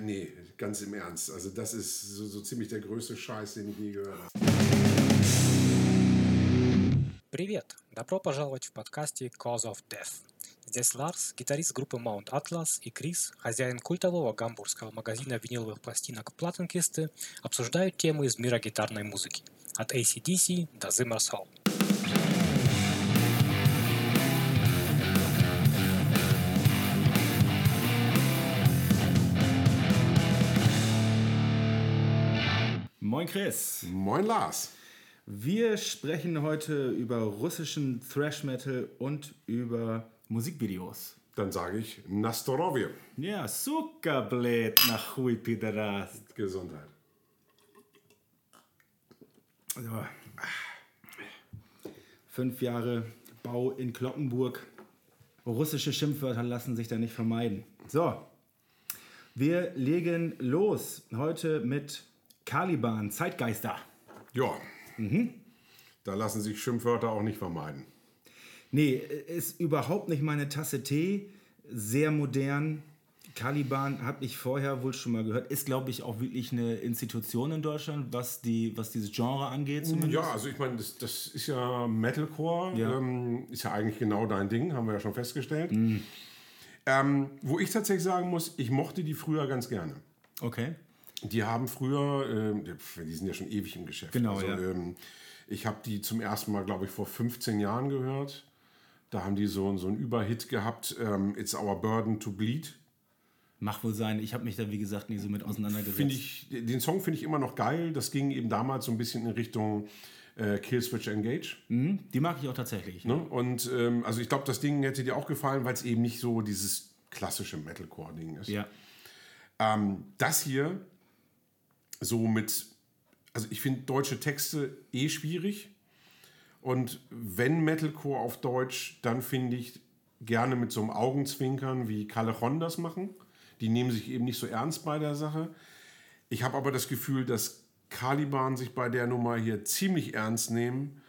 Nee, ganz im Ernst. Also das ist so, so ziemlich der größte Scheiß, den ich je gehört habe. Привет! Добро пожаловать в подкасте Cause of Death. Здесь Ларс, гитарист группы Mount Atlas, и Крис, хозяин культового гамбургского магазина виниловых пластинок Платенкисты, обсуждают темы из мира гитарной музыки. От ACDC до Zimmer's Hall. Moin Chris. Moin Lars. Wir sprechen heute über russischen Thrash Metal und über Musikvideos. Dann sage ich Nastorovje. Ja, blöd, nach Hui Pideras. Gesundheit. So. Fünf Jahre Bau in Kloppenburg. Russische Schimpfwörter lassen sich da nicht vermeiden. So, wir legen los heute mit Caliban, Zeitgeister. Ja. Da lassen sich Schimpfwörter auch nicht vermeiden. Nee, ist überhaupt nicht meine Tasse Tee. Sehr modern. Caliban habe ich vorher wohl schon mal gehört. Ist, glaube ich, auch wirklich eine Institution in Deutschland, was, die, was dieses Genre angeht. Zumindest. Ja, also ich meine, das, das ist ja Metalcore, Ja. Ähm, ist ja eigentlich genau dein Ding, haben wir ja schon festgestellt. Ähm, wo ich tatsächlich sagen muss, ich mochte die früher ganz gerne. Okay. Die haben früher, ähm, die sind ja schon ewig im Geschäft. Genau, also, ja. ähm, ich habe die zum ersten Mal, glaube ich, vor 15 Jahren gehört. Da haben die so, so einen Überhit gehabt, ähm, It's Our Burden to Bleed. Macht wohl sein. Ich habe mich da, wie gesagt, nie so mit auseinandergesetzt. Finde ich, den Song finde ich immer noch geil. Das ging eben damals so ein bisschen in Richtung äh, Killswitch Engage. Mhm, die mag ich auch tatsächlich. Ne? Und ähm, also ich glaube, das Ding hätte dir auch gefallen, weil es eben nicht so dieses klassische Metalcore-Ding ist. Ja. Ähm, das hier so mit, also ich finde deutsche Texte eh schwierig. Und wenn Metalcore auf Deutsch, dann finde ich gerne mit so einem Augenzwinkern, wie Callejon das machen. Die nehmen sich eben nicht so ernst bei der Sache. Ich habe aber das Gefühl, dass Caliban sich bei der Nummer hier ziemlich ernst nehmen.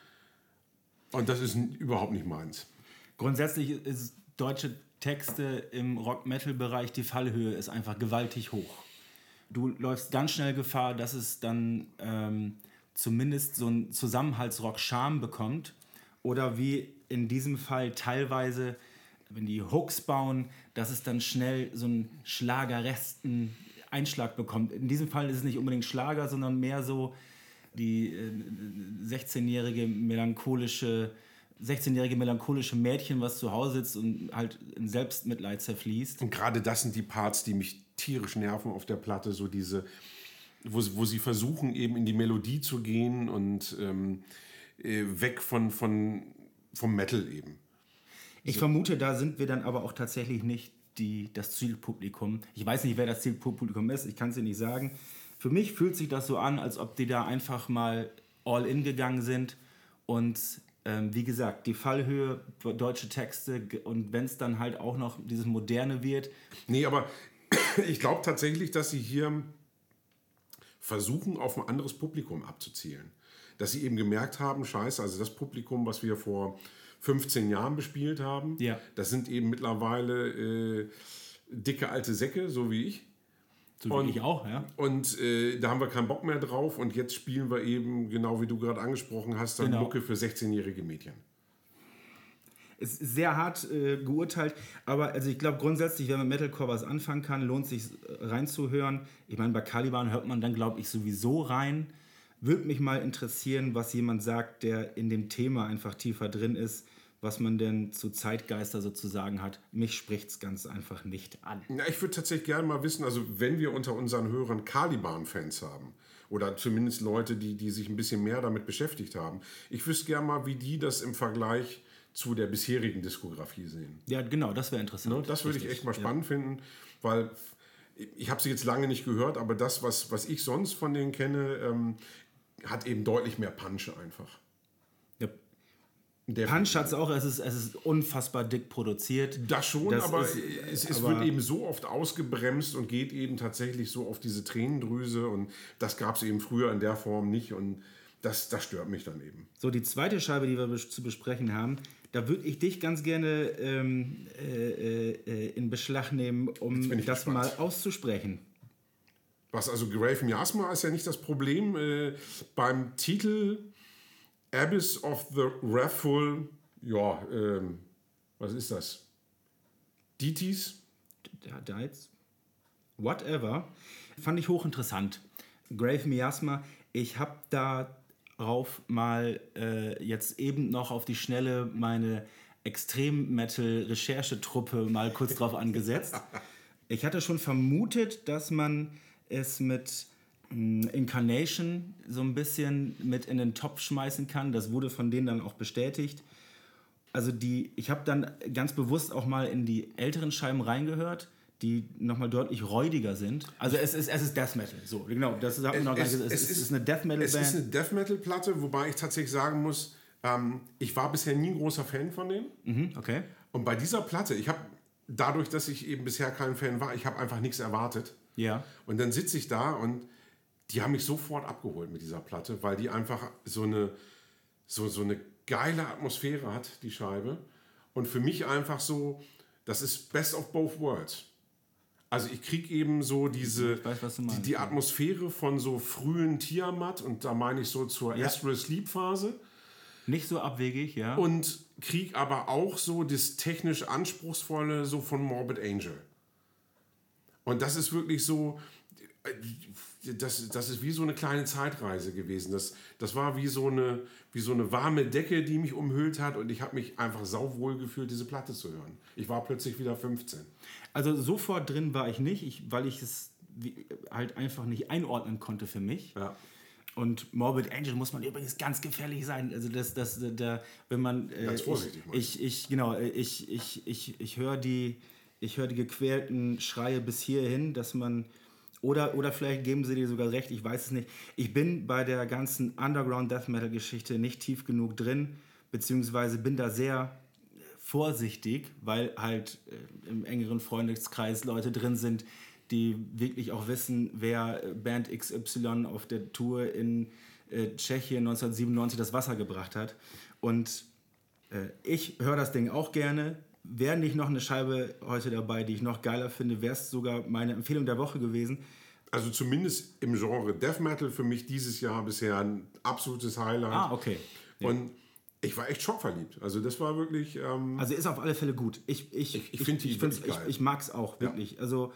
Und das ist überhaupt nicht meins. Grundsätzlich ist deutsche Texte im Rock-Metal-Bereich, die Fallhöhe ist einfach gewaltig hoch. Du läufst ganz schnell Gefahr, dass es dann ähm, zumindest so ein Zusammenhaltsrock-Charme bekommt. Oder wie in diesem Fall teilweise, wenn die Hooks bauen, dass es dann schnell so einen schlagerresten Einschlag bekommt. In diesem Fall ist es nicht unbedingt Schlager, sondern mehr so die äh, 16-jährige melancholische 16-jährige melancholische Mädchen, was zu Hause sitzt und halt in Selbstmitleid zerfließt. Und gerade das sind die Parts, die mich tierisch nerven auf der Platte, so diese, wo, sie- wo sie versuchen, eben in die Melodie zu gehen und ähm, äh, weg von, von, vom Metal eben. Ich vermute, da sind wir dann aber auch tatsächlich nicht die, das Zielpublikum. Ich weiß nicht, wer das Zielpublikum ist, ich kann es dir nicht sagen. Für mich fühlt sich das so an, als ob die da einfach mal all in gegangen sind und ähm, wie gesagt, die Fallhöhe, deutsche Texte und wenn es dann halt auch noch dieses Moderne wird, Nee, aber ich glaube tatsächlich, dass sie hier versuchen, auf ein anderes Publikum abzuzielen. Dass sie eben gemerkt haben, scheiße, also das Publikum, was wir vor 15 Jahren bespielt haben, Ja. das sind eben mittlerweile äh, dicke alte Säcke, so wie ich. So Und- ich auch, ja. Und äh, da haben wir keinen Bock mehr drauf und jetzt spielen wir eben, genau wie du gerade angesprochen hast, dann Genau. Mucke für 16-jährige Mädchen. Es ist sehr hart äh, geurteilt, aber also ich glaube grundsätzlich, wenn man Metalcore was anfangen kann, lohnt sich äh, reinzuhören. Ich meine, bei Caliban hört man dann, glaube ich, sowieso rein. Würde mich mal interessieren, was jemand sagt, der in dem Thema einfach tiefer drin ist, was man denn zu Zeitgeister sozusagen hat. Mich spricht es ganz einfach nicht an. Ja, ich würde tatsächlich gerne mal wissen, also wenn wir unter unseren Hörern Caliban-Fans haben oder zumindest Leute, die, die sich ein bisschen mehr damit beschäftigt haben, ich wüsste gerne mal, wie die das im Vergleich zu der bisherigen Diskografie sehen. Ja, genau, das wäre interessant. Ne? Das würde ich echt mal spannend finden, weil ich habe sie jetzt lange nicht gehört, aber das, was, was ich sonst von denen kenne, ähm, hat eben deutlich mehr Punch einfach. Der Punch hat es auch, es ist, es ist unfassbar dick produziert. Das schon, Das aber ist- es, es aber- wird eben so oft ausgebremst und geht eben tatsächlich so auf diese Tränendrüse und das gab es eben früher in der Form nicht und das, das stört mich dann eben. So, die zweite Scheibe, die wir zu besprechen haben, da würde ich dich ganz gerne ähm, äh, äh, in Beschlag nehmen, um das gespannt. mal auszusprechen. Was also Grave Miasma ist ja nicht das Problem. Äh, beim Titel Abyss of the Wrathful, ja, ähm, was ist das? Ditis? Dites? Whatever. Fand ich hochinteressant. Grave Miasma, ich habe darauf mal äh, jetzt eben noch auf die Schnelle meine Extrem-Metal-Recherchetruppe mal kurz drauf angesetzt. Ich hatte schon vermutet, dass man es mit Incarnation so ein bisschen mit in den Topf schmeißen kann. Das wurde von denen dann auch bestätigt. Also die, ich habe dann ganz bewusst auch mal in die älteren Scheiben reingehört, die nochmal deutlich räudiger sind. Also es ist, es ist Death Metal. So, genau, das hat man noch gar nicht gesagt. Es, es, ist eine Death Metal Es Band. ist eine Death Metal Platte, wobei ich tatsächlich sagen muss, ähm, ich war bisher nie ein großer Fan von denen. Mhm, okay. Und bei dieser Platte, ich habe dadurch, dass ich eben bisher kein Fan war, ich habe einfach nichts erwartet. Ja. Und dann sitze ich da und die haben mich sofort abgeholt mit dieser Platte, weil die einfach so eine, so, so eine geile Atmosphäre hat, die Scheibe. Und für mich einfach so, das ist Best of Both Worlds. Also ich kriege eben so diese, weiß, was du die, die. Atmosphäre von so frühen Tiamat und da meine ich so zur Ja. Astral Sleep Phase Nicht so abwegig, ja. und krieg aber auch so das technisch anspruchsvolle so von Morbid Angel. Und das ist wirklich so, äh, das, das ist wie so eine kleine Zeitreise gewesen. Das, das war wie so, eine, wie so eine warme Decke, die mich umhüllt hat und ich habe mich einfach sauwohl gefühlt, diese Platte zu hören. Ich war plötzlich wieder 15. Also sofort drin war ich nicht, ich, weil ich es halt einfach nicht einordnen konnte für mich. Ja. Und Morbid Angel muss man übrigens ganz gefährlich sein. Also das, das, der, wenn man äh, Ganz vorsichtig, ich, ich, ich genau, ich, ich, ich, ich höre die, ich höre die gequälten Schreie bis hierhin, dass man oder, oder vielleicht geben sie dir sogar recht, ich weiß es nicht. Ich bin bei der ganzen Underground Death Metal Geschichte nicht tief genug drin, beziehungsweise bin da sehr vorsichtig, weil halt äh, im engeren Freundeskreis Leute drin sind, die wirklich auch wissen, wer äh, Band XY auf der Tour in äh, Tschechien 1997 das Wasser gebracht hat. Und äh, ich höre das Ding auch gerne. Wäre nicht noch eine Scheibe heute dabei, die ich noch geiler finde, wäre es sogar meine Empfehlung der Woche gewesen. Also zumindest im Genre Death Metal für mich dieses Jahr bisher ein absolutes Highlight. Ah, okay. Und ich war echt schockverliebt. Also das war wirklich... Ähm, Also ist auf alle Fälle gut. Ich, ich, Ich- ich find die ich, ich, ich mag es auch wirklich. Also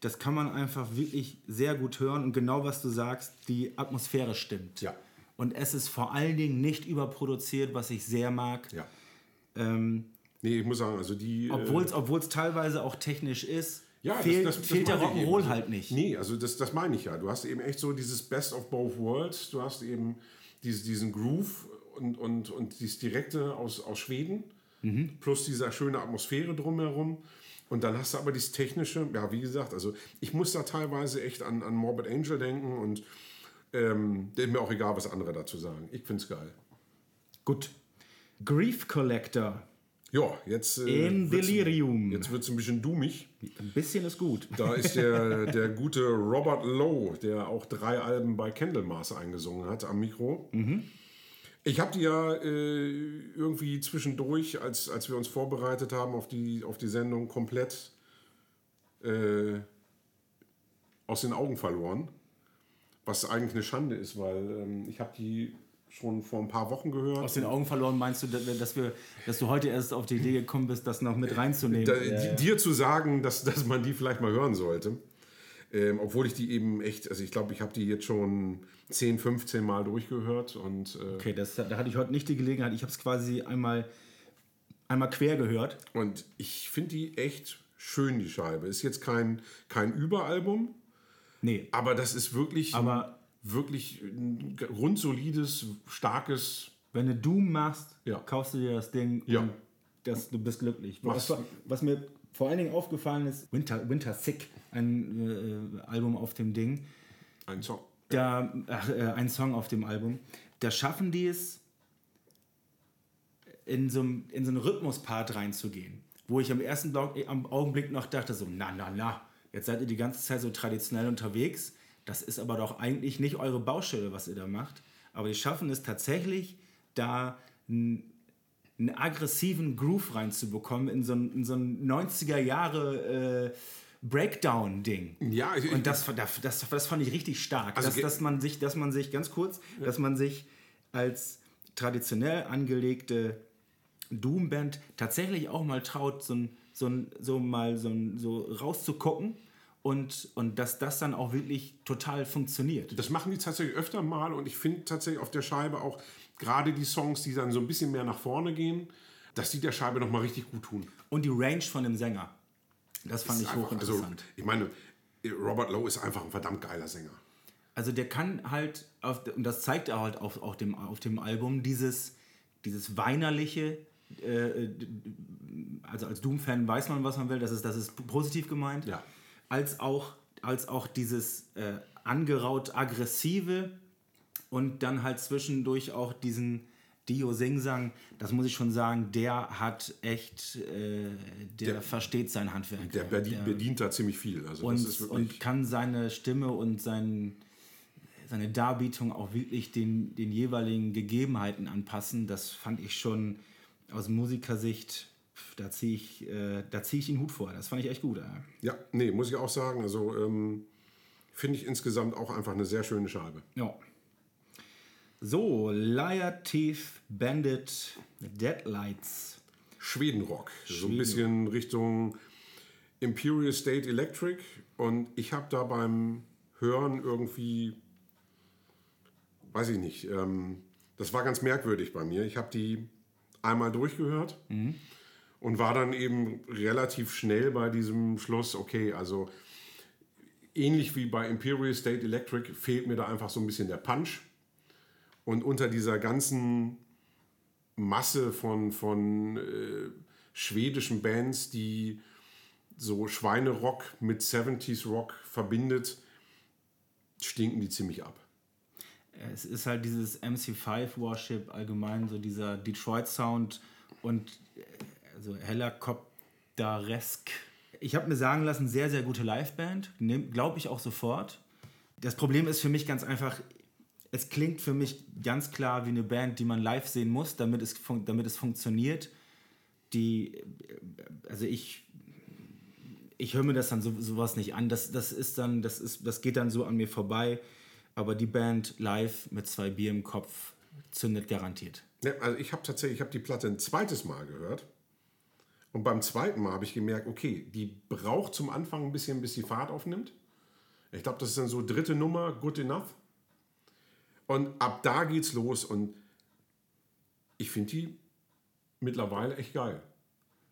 das kann man einfach wirklich sehr gut hören und genau was du sagst, die Atmosphäre stimmt. Ja. Und es ist vor allen Dingen nicht überproduziert, was ich sehr mag. ja. Ähm, Nee, ich muss sagen, also die... äh, Obwohl es teilweise auch technisch ist, Ja, fehlt, das, das, das fehlt der. Rock'n'Roll Also, halt nicht. Nee, also das, das meine ich ja. Du hast eben echt so dieses Best of both worlds. Du hast eben diese, diesen Groove und, und, und dieses Direkte aus, aus Schweden Mhm. plus diese schöne Atmosphäre drumherum. Und dann hast du aber dieses Technische, ja, wie gesagt, also ich muss da teilweise echt an, an Morbid Angel denken und ähm, ist mir auch egal, was andere dazu sagen. Ich finde es geil. Gut. Grief Collector. Ja, jetzt. äh, In wird's- Delirium. Jetzt wird es ein bisschen dummig. Ein bisschen ist gut. Da ist der, der gute Robert Lowe, der auch drei Alben bei Candlemass eingesungen hat am Mikro. Ich habe die ja äh, irgendwie zwischendurch, als, als wir uns vorbereitet haben auf die, auf die Sendung, komplett äh, aus den Augen verloren. Was eigentlich eine Schande ist, weil ähm, ich habe die schon vor ein paar Wochen gehört. Aus den Augen verloren meinst du, dass, wir, dass du heute erst auf die Idee gekommen bist, das noch mit reinzunehmen? da, di- dir zu sagen, dass, dass man die vielleicht mal hören sollte. Ähm, obwohl ich die eben echt, also ich glaube, ich habe die jetzt schon 10, 15 Mal durchgehört und äh, Okay, das, da hatte ich heute nicht die Gelegenheit. Ich habe es quasi einmal, einmal quer gehört. Und ich finde die echt schön, die Scheibe. Ist jetzt kein, kein Überalbum, Nee, aber das ist wirklich, Aber- wirklich ein grundsolides, starkes. wenn du Doom machst, Ja. kaufst du dir das Ding Ja. und das, du bist glücklich. Was, was mir vor allen Dingen aufgefallen ist, Winter, Winter Sick, ein äh, Album auf dem Ding, Ein Song. da, äh, ein Song auf dem Album, da schaffen die es, in so, einem- in so einen Rhythmuspart reinzugehen. Wo ich am ersten Block, am Augenblick noch dachte, so, na, na, na, jetzt seid ihr die ganze Zeit so traditionell unterwegs. Das ist aber doch eigentlich nicht eure Baustelle, was ihr da macht. Aber die schaffen es tatsächlich, da einen, einen aggressiven Groove reinzubekommen in so einen, in so einen 90er Jahre Breakdown-Ding. Ja, ich- und das, das, das, das fand ich richtig stark. Also dass, dass man sich, dass man sich ganz kurz, dass man sich als traditionell angelegte Doom-Band tatsächlich auch mal traut, so, ein, so, ein, so mal so, ein, so rauszugucken und, und dass das dann auch wirklich total funktioniert. Das machen die tatsächlich öfter mal und ich finde tatsächlich auf der Scheibe auch gerade die Songs, die dann so ein bisschen mehr nach vorne gehen, dass die der Scheibe nochmal richtig gut tun. Und die Range von dem Sänger. Das fand ich Ist einfach- hochinteressant. Also, ich meine, Robert Lowe ist einfach ein verdammt geiler Sänger. Also der kann halt, auf, und das zeigt er halt auf, auf, dem, auf dem Album, dieses, dieses weinerliche, äh, also als Doom-Fan weiß man, was man will, das ist, das ist positiv gemeint, Ja. Als, auch, als auch dieses äh, angeraut aggressive und dann halt zwischendurch auch diesen Dio Singsang, das muss ich schon sagen, der hat echt, äh, der, Der- versteht sein Handwerk. Der bedient, bedient da ziemlich viel. Also und, und kann seine Stimme und sein, seine Darbietung auch wirklich den, den jeweiligen Gegebenheiten anpassen. Das fand ich schon aus Musikersicht, da ziehe ich, äh, da zieh ich den Hut vor. Das fand ich echt gut. Äh. ja, nee, muss ich auch sagen. Also ähm, finde ich insgesamt auch einfach eine sehr schöne Scheibe. Ja. So, Liar Teeth Bandit Deadlights. Schwedenrock. So ein Schweden- bisschen Richtung Imperial State Electric. Und ich habe da beim Hören irgendwie, weiß ich nicht, ähm, das war ganz merkwürdig bei mir. Ich habe die einmal durchgehört und war dann eben relativ schnell bei diesem Schluss, okay, also ähnlich wie bei Imperial State Electric fehlt mir da einfach so ein bisschen der Punch. Und unter dieser ganzen Masse von, von äh, schwedischen Bands, die so Schweinerock mit 70s Rock verbindet, stinken die ziemlich ab. Es ist halt dieses MC5 Worship allgemein, so dieser Detroit Sound und äh, also Helikopteresk. Ich habe mir sagen lassen, sehr, sehr gute Liveband. Glaube ich auch sofort. Das Problem ist für mich ganz einfach, es klingt für mich ganz klar wie eine Band, die man live sehen muss, damit es, damit es funktioniert. Die, also ich, ich höre mir das dann so, sowas nicht an. Das, das ist dann, das ist, das geht dann so an mir vorbei. Aber die Band live mit zwei Bier im Kopf zündet garantiert. Ja, also ich habe tatsächlich, ich habe die Platte ein zweites Mal gehört. Und beim zweiten Mal habe ich gemerkt, okay, die braucht zum Anfang ein bisschen, bis die Fahrt aufnimmt. Ich glaube, das ist dann so dritte Nummer, Good Enough. Und ab da geht's los und ich finde die mittlerweile echt geil.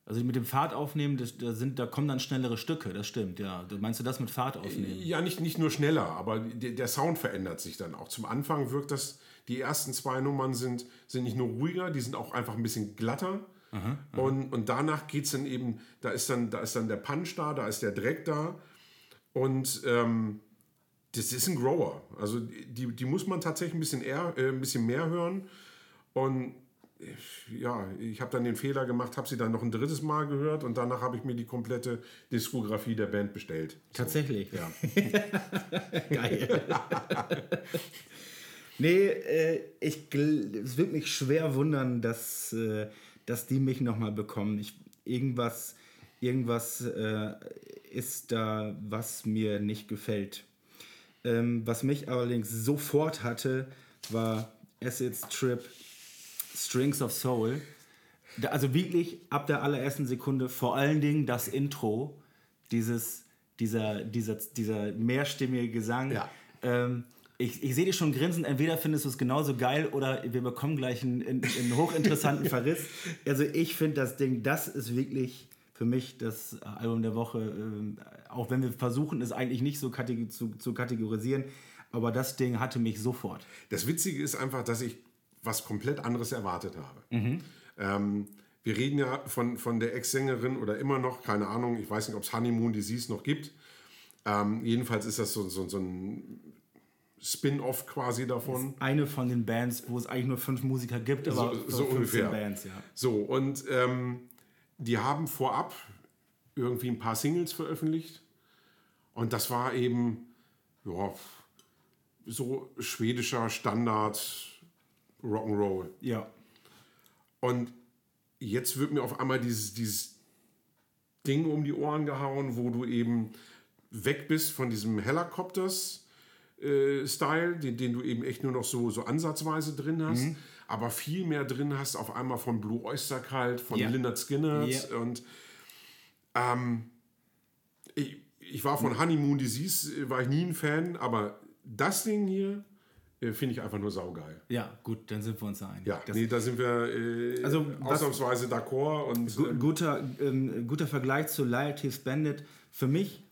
Also mit dem Fahrt aufnehmen, das, da, sind, da kommen dann schnellere Stücke, das stimmt, ja. Meinst du das mit Fahrt aufnehmen? Ja, nicht, nicht nur schneller, aber der, der Sound verändert sich dann auch. Zum Anfang wirkt das, die ersten zwei Nummern sind, sind nicht nur ruhiger, die sind auch einfach ein bisschen glatter. Und, und danach geht es dann eben, da ist dann, da ist dann der Punch da, da ist der Dreck da. Und ähm, das ist ein Grower. Also die, die muss man tatsächlich ein bisschen, eher, äh, ein bisschen mehr hören. Und äh, ja, ich habe dann den Fehler gemacht, habe sie dann noch ein drittes Mal gehört und danach habe ich mir die komplette Diskografie der Band bestellt. Tatsächlich. Ja. Geil. nee, äh, ich, es wird mich schwer wundern, dass, äh, dass die mich nochmal bekommen. Ich, irgendwas irgendwas äh, ist da, was mir nicht gefällt. Ähm, was mich allerdings sofort hatte, war Acid Trip Strings of Soul. Da, also wirklich ab der allerersten Sekunde, vor allen Dingen das Intro, dieses, dieser, dieser, dieser mehrstimmige Gesang. Ja. Ähm, ich, ich sehe dich schon grinsen, entweder findest du es genauso geil oder wir bekommen gleich einen, einen, hochinteressanten Verriss. Also ich finde das Ding, das ist wirklich für mich das Album der Woche, ähm, auch wenn wir versuchen, es eigentlich nicht so kategor zu, zu kategorisieren, aber das Ding hatte mich sofort. Das Witzige ist einfach, dass ich was komplett anderes erwartet habe. Ähm, wir reden ja von, von der Ex-Sängerin oder immer noch, keine Ahnung, ich weiß nicht, ob es Honeymoon Disease noch gibt. Ähm, jedenfalls ist das so, so, so ein Spin-off quasi davon. Eine von den Bands, wo es eigentlich nur fünf Musiker gibt, aber so, so 15 ungefähr. Bands, ja. So, und ähm, die haben vorab irgendwie ein paar Singles veröffentlicht. Und das war eben, ja, so schwedischer Standard Rock'n'Roll. Ja. Und jetzt wird mir auf einmal dieses, dieses Dinge um die Ohren gehauen, wo du eben weg bist von diesem Helicopters-Style, den, den du eben echt nur noch so, so ansatzweise drin hast, Mhm. aber viel mehr drin hast auf einmal von Blue Oyster Cult, von Ja. Lynyrd Skynyrd Ja. und ähm, ich, ich war von Honeymoon Disease, äh, war ich nie ein Fan, aber das Ding hier äh, finde ich einfach nur saugeil. Ja, gut, dann sind wir uns da einig. Ja, Das- nee, da sind wir äh, Also, ausnahmsweise d'accord und Gu- ähm, guter, ähm, guter Vergleich zu Liative Bandit. Für mich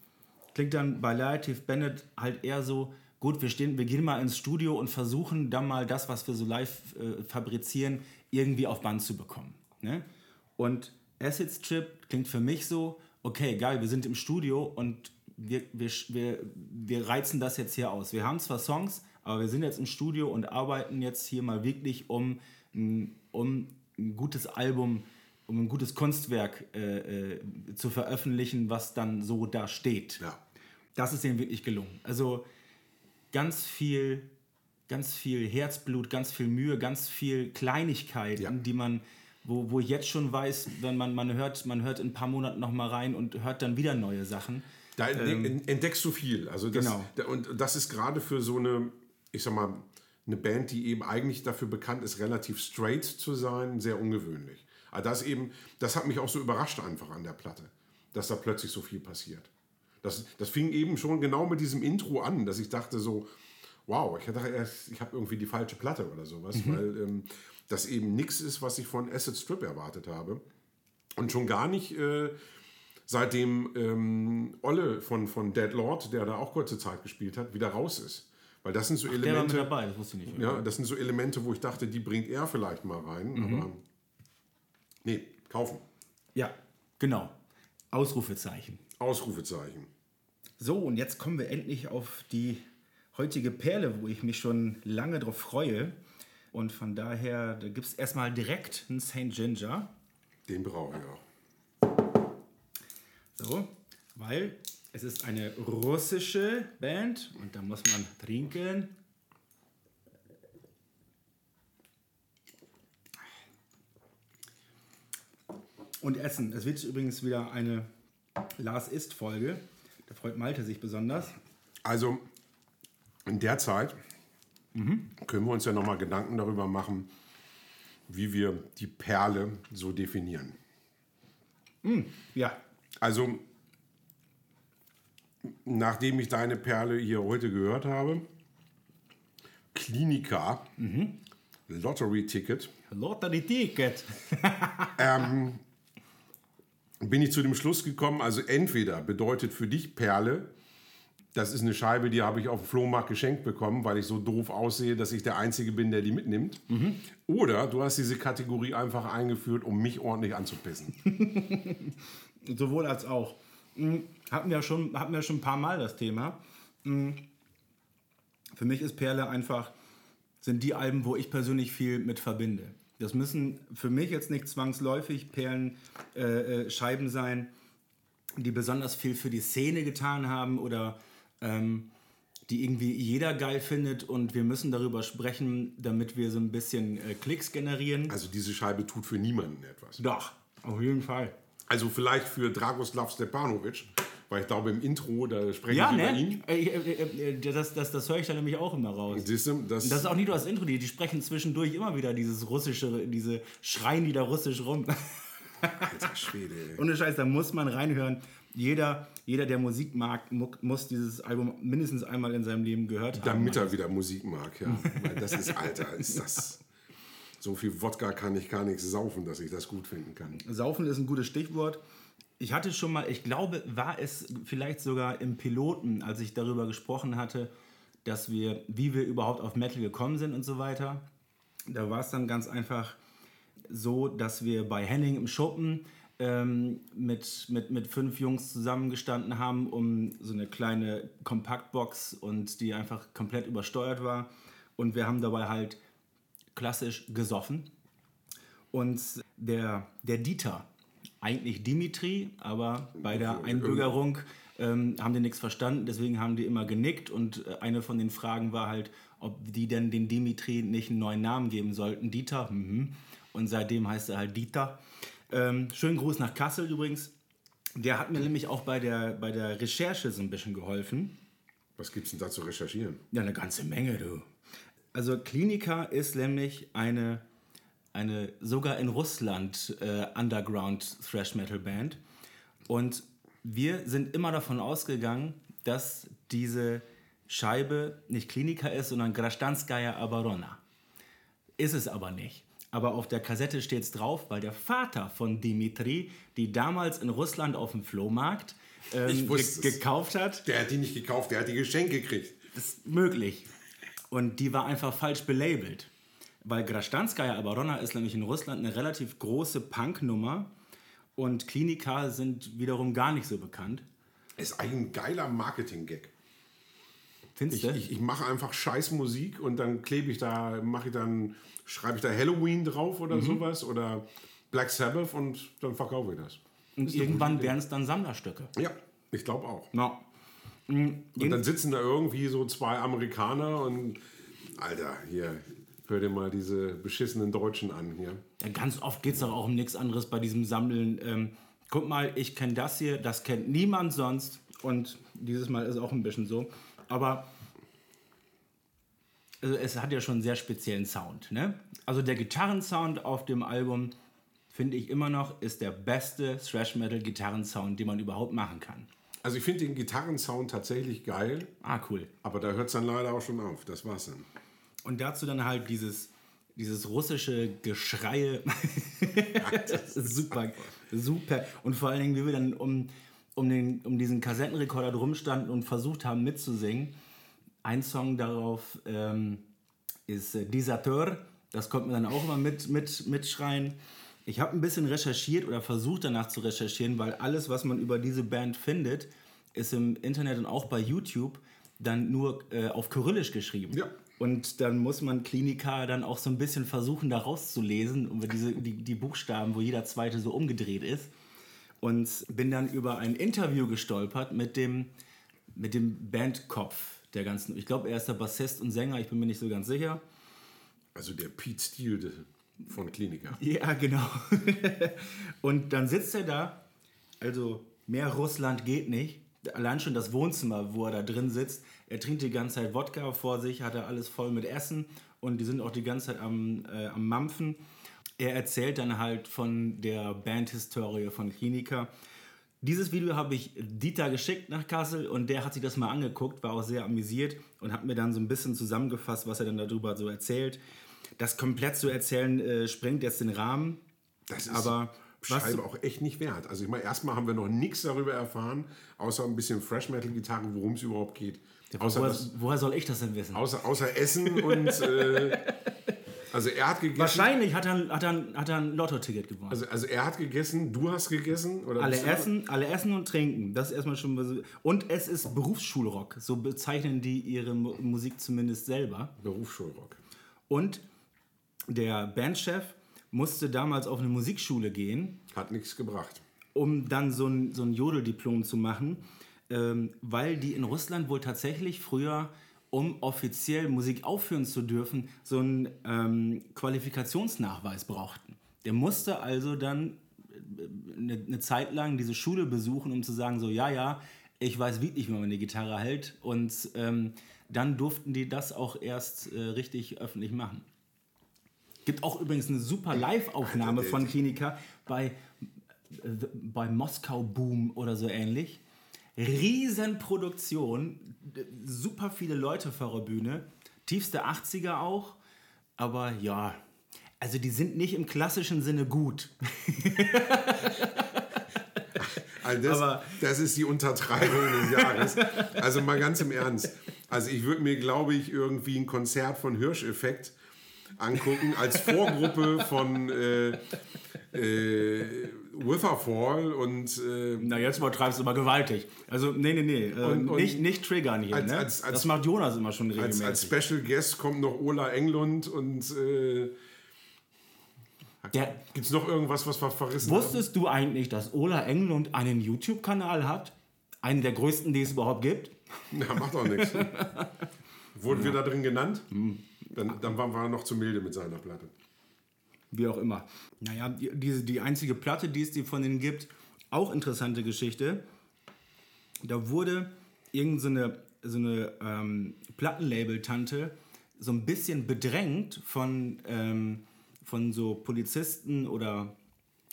klingt dann bei Liative Bandit halt eher so, gut, wir, stehen, wir gehen mal ins Studio und versuchen dann mal das, was wir so live äh, fabrizieren, irgendwie auf Band zu bekommen. Ne? Und Acid Strip klingt für mich so, okay, geil, wir sind im Studio und wir, wir, wir, wir reizen das jetzt hier aus. Wir haben zwar Songs, aber wir sind jetzt im Studio und arbeiten jetzt hier mal wirklich um, ein- um ein gutes Album, um ein gutes Kunstwerk äh, äh, zu veröffentlichen, was dann so da steht. ja. Das ist ihnen wirklich gelungen. Also ganz viel, ganz viel Herzblut, ganz viel Mühe, ganz viel Kleinigkeiten, Ja. die man, wo, wo ich jetzt schon weiß, wenn man, man hört, man hört in ein paar Monaten noch mal rein und hört dann wieder neue Sachen. Da ent- entdeckst du viel. Also das, Genau. Und das ist gerade für so eine, ich sag mal, eine Band, die eben eigentlich dafür bekannt ist, relativ straight zu sein, sehr ungewöhnlich. Aber das eben, das hat mich auch so überrascht einfach an der Platte, dass da plötzlich so viel passiert. Das, das fing eben schon genau mit diesem Intro an, dass ich dachte so, wow, ich dachte erst, ich habe irgendwie die falsche Platte oder sowas, weil ähm, das eben nichts ist, was ich von Acid Strip erwartet habe. Und schon gar nicht äh, seitdem ähm, Olle von, von Dead Lord, der da auch kurze Zeit gespielt hat, wieder raus ist. Weil das sind so Der war mit Elemente, dabei, das wusste ich nicht. ja, das sind so Elemente, wo ich dachte, die bringt er vielleicht mal rein, aber nee, kaufen. ja, genau. Ausrufezeichen. Ausrufezeichen. So, und jetzt kommen wir endlich auf die heutige Perle, wo ich mich schon lange drauf freue. Und von daher, da gibt es erstmal direkt einen St. Ginger. Den brauche ich auch. So, weil es ist eine russische Band und da muss man trinken. Und essen. Es wird übrigens wieder eine Lars Ist-Folge. Da freut Malte sich besonders. Also in der Zeit können wir uns ja nochmal Gedanken darüber machen, wie wir die Perle so definieren. Ja, Also, nachdem ich deine Perle hier heute gehört habe, Klinika, Lottery Ticket, Lottery Ticket. bin ich zu dem Schluss gekommen, also entweder bedeutet für dich Perle, das ist eine Scheibe, die habe ich auf dem Flohmarkt geschenkt bekommen, weil ich so doof aussehe, dass ich der Einzige bin, der die mitnimmt. Oder du hast diese Kategorie einfach eingeführt, um mich ordentlich anzupissen. Sowohl als auch. Hm, Hatten wir, schon, hatten wir schon ein paar Mal das Thema. Hm, Für mich ist Perle einfach, sind die Alben, wo ich persönlich viel mit verbinde. Das müssen für mich jetzt nicht zwangsläufig Perlenscheiben äh, äh, Scheiben sein, die besonders viel für die Szene getan haben oder ähm, die irgendwie jeder geil findet und wir müssen darüber sprechen, damit wir so ein bisschen äh, Klicks generieren. Also diese Scheibe tut für niemanden etwas. Doch, auf jeden Fall. Also vielleicht für Dragoslav Stepanovic, weil ich glaube im Intro, da sprechen Ja, sie über ne? ihn. Äh, äh, äh, Das, das, das höre ich dann nämlich auch immer raus. Siehst du, das, das ist auch nicht nur das Intro, die, die sprechen zwischendurch immer wieder dieses russische, diese schreien die da russisch rum. Alter Schwede. ey. Ohne Scheiß, da muss man reinhören. Jeder, jeder der Musik mag, mu- muss dieses Album mindestens einmal in seinem Leben gehört haben. Damit er wieder Musik mag, ja. Weil das ist, Alter, ist das. So viel Wodka kann ich gar nichts saufen, dass ich das gut finden kann. Saufen ist ein gutes Stichwort. Ich hatte schon mal, ich glaube, war es vielleicht sogar im Piloten, als ich darüber gesprochen hatte, dass wir, wie wir überhaupt auf Metal gekommen sind und so weiter. Da war es dann ganz einfach so, dass wir bei Henning im Schuppen ähm, mit, mit, mit fünf Jungs zusammengestanden haben, um so eine kleine Kompaktbox und die einfach komplett übersteuert war. Und wir haben dabei halt klassisch gesoffen. Und der, der Dieter, eigentlich Dimitri, aber bei der Einbürgerung ähm, haben die nichts verstanden, deswegen haben die immer genickt. Und äh, eine von den Fragen war halt, ob die denn den Dimitri nicht einen neuen Namen geben sollten. Dieter, mhm. und seitdem heißt er halt Dieter. Ähm, schönen Gruß nach Kassel übrigens. Der hat mir nämlich auch bei der, bei der Recherche so ein bisschen geholfen. Was gibt es denn da zu recherchieren? Ja, eine ganze Menge, du. Also Klinika ist nämlich eine, eine sogar in Russland äh, Underground Thrash Metal Band. Und wir sind immer davon ausgegangen, dass diese Scheibe nicht Klinika ist, sondern Grashtanskaya Abarona. Ist es aber nicht. Aber auf der Kassette steht es drauf, weil der Vater von Dimitri, die damals in Russland auf dem Flohmarkt ähm, Ich ge gekauft hat, Der hat die nicht gekauft, der hat die geschenkt gekriegt. ist möglich. Und die war einfach falsch belabelt. Weil Grashtanskaya Abarona ist nämlich in Russland eine relativ große Punknummer und Klinika sind wiederum gar nicht so bekannt. Ist eigentlich ein geiler Marketing-Gag. Findest Ich, du? ich, ich mache einfach scheiß Musik und dann klebe ich da, mache ich dann, schreibe ich da Halloween drauf oder sowas oder Black Sabbath und dann verkaufe ich das. und irgendwann wären es dann Sammlerstücke. Ja, ich glaube auch. Ja. Und dann sitzen da irgendwie so zwei Amerikaner und Alter, hier, hör dir mal diese beschissenen Deutschen an hier. Ja, ganz oft geht es doch auch um nichts anderes bei diesem Sammeln. Ähm, guck mal, ich kenne das hier, das kennt niemand sonst. Und dieses Mal ist auch ein bisschen so. Aber also es hat ja schon einen sehr speziellen Sound. Ne? Also der Gitarrensound auf dem Album, finde ich immer noch, ist der beste Thrash-Metal-Gitarrensound, den man überhaupt machen kann. Also ich finde den Gitarrensound tatsächlich geil, Ah, cool. aber da hört es dann leider auch schon auf. Das war's dann. Und dazu dann halt dieses, dieses russische Geschreie. super, super. Und vor allen Dingen, wie wir dann um, um, den, um diesen Kassettenrekorder drum standen und versucht haben mitzusingen. Ein Song darauf ähm, ist äh. Das konnte man dann auch immer mit, mit, mitschreien. Ich habe ein bisschen recherchiert oder versucht danach zu recherchieren, weil alles, was man über diese Band findet, ist im Internet und auch bei YouTube dann nur äh, auf Kyrillisch geschrieben. Ja. Und dann muss man Klinika dann auch so ein bisschen versuchen, da rauszulesen, über diese, die, die Buchstaben, wo jeder zweite so umgedreht ist. Und bin dann über ein Interview gestolpert mit dem, mit dem Bandkopf der ganzen. Ich glaube, er ist der Bassist und Sänger, ich bin mir nicht so ganz sicher. Also der Pete Steele von Klinika. Ja, genau. und dann sitzt er da, also mehr Russland geht nicht. Allein schon das Wohnzimmer, wo er da drin sitzt. Er trinkt die ganze Zeit Wodka vor sich, hat er alles voll mit Essen und die sind auch die ganze Zeit am, äh, am Mampfen. Er erzählt dann halt von der Bandhistorie von Klinika. Dieses Video habe ich Dieter geschickt nach Kassel und der hat sich das mal angeguckt, war auch sehr amüsiert und hat mir dann so ein bisschen zusammengefasst, was er dann darüber so erzählt. Das komplett zu erzählen äh, sprengt jetzt den Rahmen. Das ist Aber Scheibe auch echt nicht wert. Also ich meine, erstmal haben wir noch nichts darüber erfahren, außer ein bisschen Fresh Metal Gitarre, worum es überhaupt geht. Außer, woher, das, woher soll ich das denn wissen? außer, außer Essen und äh, also er hat gegessen. Wahrscheinlich hat er, hat er, hat er ein Lotto-Ticket gewonnen. Also, also er hat gegessen, du hast gegessen oder alle essen, alle essen und trinken. Das ist erstmal schon. Und es ist Berufsschulrock. So bezeichnen die ihre Mu- Musik zumindest selber. Berufsschulrock. Und der Bandchef musste damals auf eine Musikschule gehen, Hat nichts gebracht. um dann so ein, so ein Jodeldiplom zu machen, ähm, weil die in Russland wohl tatsächlich früher, um offiziell Musik aufführen zu dürfen, so einen ähm, Qualifikationsnachweis brauchten. Der musste also dann äh, eine, eine Zeit lang diese Schule besuchen, um zu sagen, so ja, ja, ich weiß wirklich, wie man eine Gitarre hält. Und ähm, dann durften die das auch erst äh, richtig öffentlich machen. Gibt auch übrigens eine super Live-Aufnahme Alter, von der- Klinika bei, äh, bei Moskau Boom oder so ähnlich. Riesenproduktion, super viele Leute vor der Bühne, tiefste 80er auch, aber ja, also die sind nicht im klassischen Sinne gut. Also das, Aber- das ist die Untertreibung des Jahres. Also mal ganz im Ernst. Also ich würde mir, glaube ich, irgendwie ein Konzert von Hirscheffekt angucken als Vorgruppe von äh, äh, Witherfall und äh, Na, jetzt übertreibst du aber gewaltig. Also, nee, nee, nee, äh, Und- und- nicht, nicht triggern hier. als- ne? als- als- das macht Jonas immer schon regelmäßig. als Special Guest kommt noch Ola Englund und äh, gibt es noch irgendwas, was wir verrissen haben? wusstest du eigentlich, dass Ola Englund einen YouTube-Kanal hat? Einen der größten, die es überhaupt gibt? Ja, macht doch nichts. Wurden wir da drin genannt? Dann, dann waren wir noch zu milde mit seiner Platte. Wie auch immer. Naja, die, diese, die einzige Platte, die es die von denen gibt, auch interessante Geschichte. Da wurde irgendeine so eine ähm, Plattenlabel-Tante so ein bisschen bedrängt von, ähm, von so Polizisten oder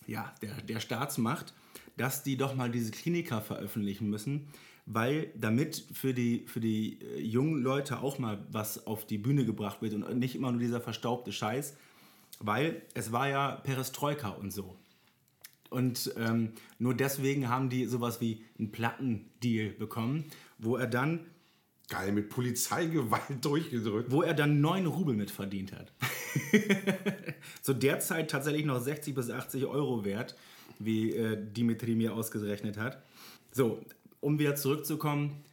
ja, der, der Staatsmacht, dass die doch mal diese Kliniker veröffentlichen müssen, weil damit für die, für die äh, jungen Leute auch mal was auf die Bühne gebracht wird und nicht immer nur dieser verstaubte Scheiß, weil es war ja Perestroika und so. Und ähm, nur deswegen haben die sowas wie einen Plattendeal bekommen, wo er dann Geil, mit Polizeigewalt durchgedrückt. wo er dann 9 Rubel mit verdient hat. Zu der Zeit tatsächlich noch 60 bis 80 Euro wert, wie äh, Dimitri mir ausgerechnet hat. So, um wieder zurückzukommen,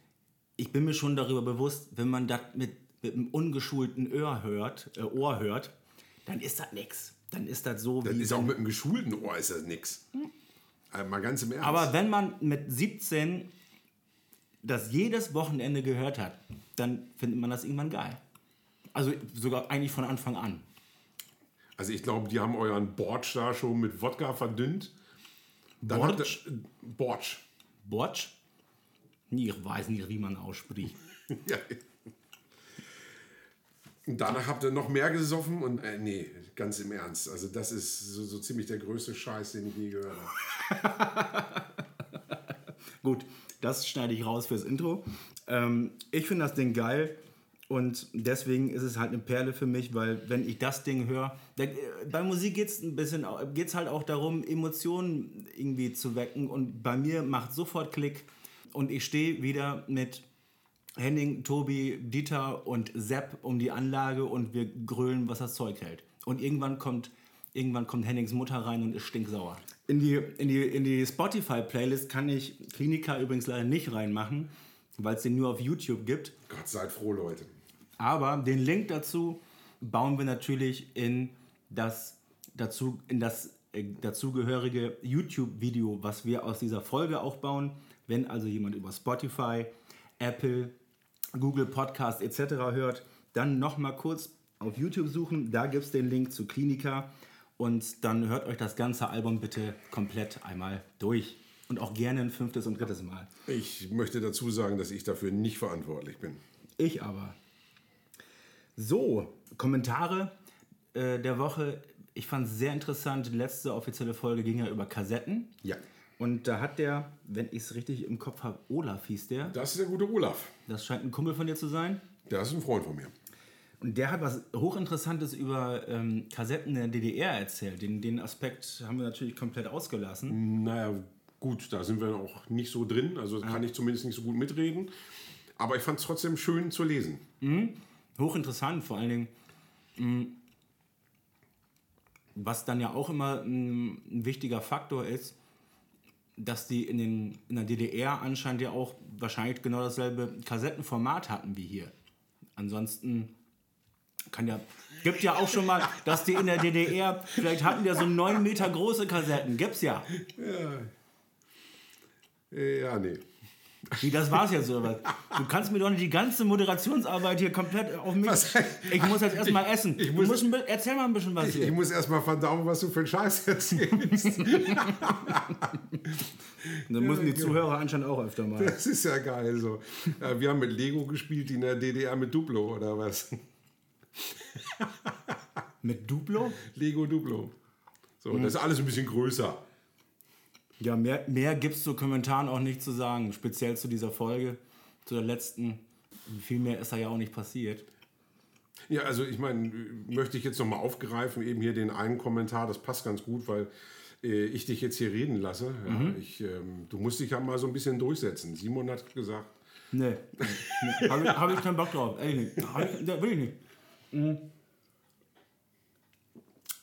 ich bin mir schon darüber bewusst, wenn man das mit, mit einem ungeschulten Ohr hört, äh, Ohr hört, dann ist das nix. Dann ist das so Das wie. ist auch mit einem geschulten Ohr ist das nix. Also mal ganz im Ernst. Aber wenn man mit 17 das jedes Wochenende gehört hat, dann findet man das irgendwann geil. Also sogar eigentlich von Anfang an. also ich glaube, die haben euren Borch da schon mit Wodka verdünnt. Dann Borch? ihr- Borch. Ich weiß nicht, wie man ausspricht. Ja. Und danach habt ihr noch mehr gesoffen und äh, nee, ganz im Ernst. Also das ist so, so ziemlich der größte Scheiß, den ich je gehört habe. Gut, das schneide ich raus fürs Intro. Ähm, ich finde das Ding geil und deswegen ist es halt eine Perle für mich, weil wenn ich das Ding höre, äh, bei Musik geht es ein bisschen, geht's halt auch darum, Emotionen irgendwie zu wecken und bei mir macht sofort Klick und ich stehe wieder mit Henning, Tobi, Dieter und Sepp um die Anlage und wir grölen, was das Zeug hält. Und irgendwann kommt, irgendwann kommt Hennings Mutter rein und ist stinksauer. In die, in die, in die Spotify-Playlist kann ich Klinika übrigens leider nicht reinmachen, weil es den nur auf YouTube gibt. Gott seid froh, Leute. Aber den Link dazu bauen wir natürlich in das, dazu, in das äh, dazugehörige YouTube-Video, was wir aus dieser Folge auch bauen. Wenn also jemand über Spotify, Apple, Google Podcast etc. hört, dann nochmal kurz auf YouTube suchen. Da gibt es den Link zu Klinika. Und dann hört euch das ganze Album bitte komplett einmal durch. Und auch gerne ein fünftes und drittes Mal. Ich möchte dazu sagen, dass ich dafür nicht verantwortlich bin. Ich aber. So, Kommentare äh, der Woche. Ich fand es sehr interessant. Die letzte offizielle Folge ging ja über Kassetten. Ja. Und da hat der, wenn ich es richtig im Kopf habe, Olaf hieß der. Das ist der gute Olaf. Das scheint ein Kumpel von dir zu sein. Der ist ein Freund von mir. Und der hat was Hochinteressantes über ähm, Kassetten der DDR erzählt. Den, den Aspekt haben wir natürlich komplett ausgelassen. Naja, gut, da sind wir auch nicht so drin. Also kann ich zumindest nicht so gut mitreden. Aber ich fand es trotzdem schön zu lesen. Hochinteressant, vor allen Dingen, mh, was dann ja auch immer mh, ein wichtiger Faktor ist, dass die in, den, in der DDR anscheinend ja auch wahrscheinlich genau dasselbe Kassettenformat hatten wie hier. Ansonsten kann ja, gibt ja auch schon mal, dass die in der DDR, vielleicht hatten ja so 9 Meter große Kassetten, gibt's ja. Äh, Ja, nee. Wie, das war's jetzt oder was? Du kannst mir doch nicht die ganze Moderationsarbeit hier komplett auf mich. Was? Ich muss jetzt erstmal essen. ich du muss- musst erzähl mal ein bisschen was Ich, hier. ich muss erstmal verdauen, was du für einen Scheiß erzählst. Dann müssen die. Zuhörer anscheinend auch öfter mal. Das ist ja geil so. Wir haben mit Lego gespielt, die in der DDR mit Duplo oder was? Mit Duplo? Lego Duplo. So, das ist alles ein bisschen größer. Ja, mehr, mehr gibt es zu Kommentaren auch nicht zu sagen. Speziell zu dieser Folge, zu der letzten. Viel mehr ist da ja auch nicht passiert. Ja, also ich meine, möchte ich jetzt nochmal aufgreifen, eben hier den einen Kommentar, das passt ganz gut, weil äh, ich dich jetzt hier reden lasse. Ja, ich, ähm, du musst dich ja mal so ein bisschen durchsetzen. Simon hat gesagt, Nee. nee. Habe ich, hab ich keinen Bock drauf. Nicht. Hab ich, da will ich nicht. Mhm.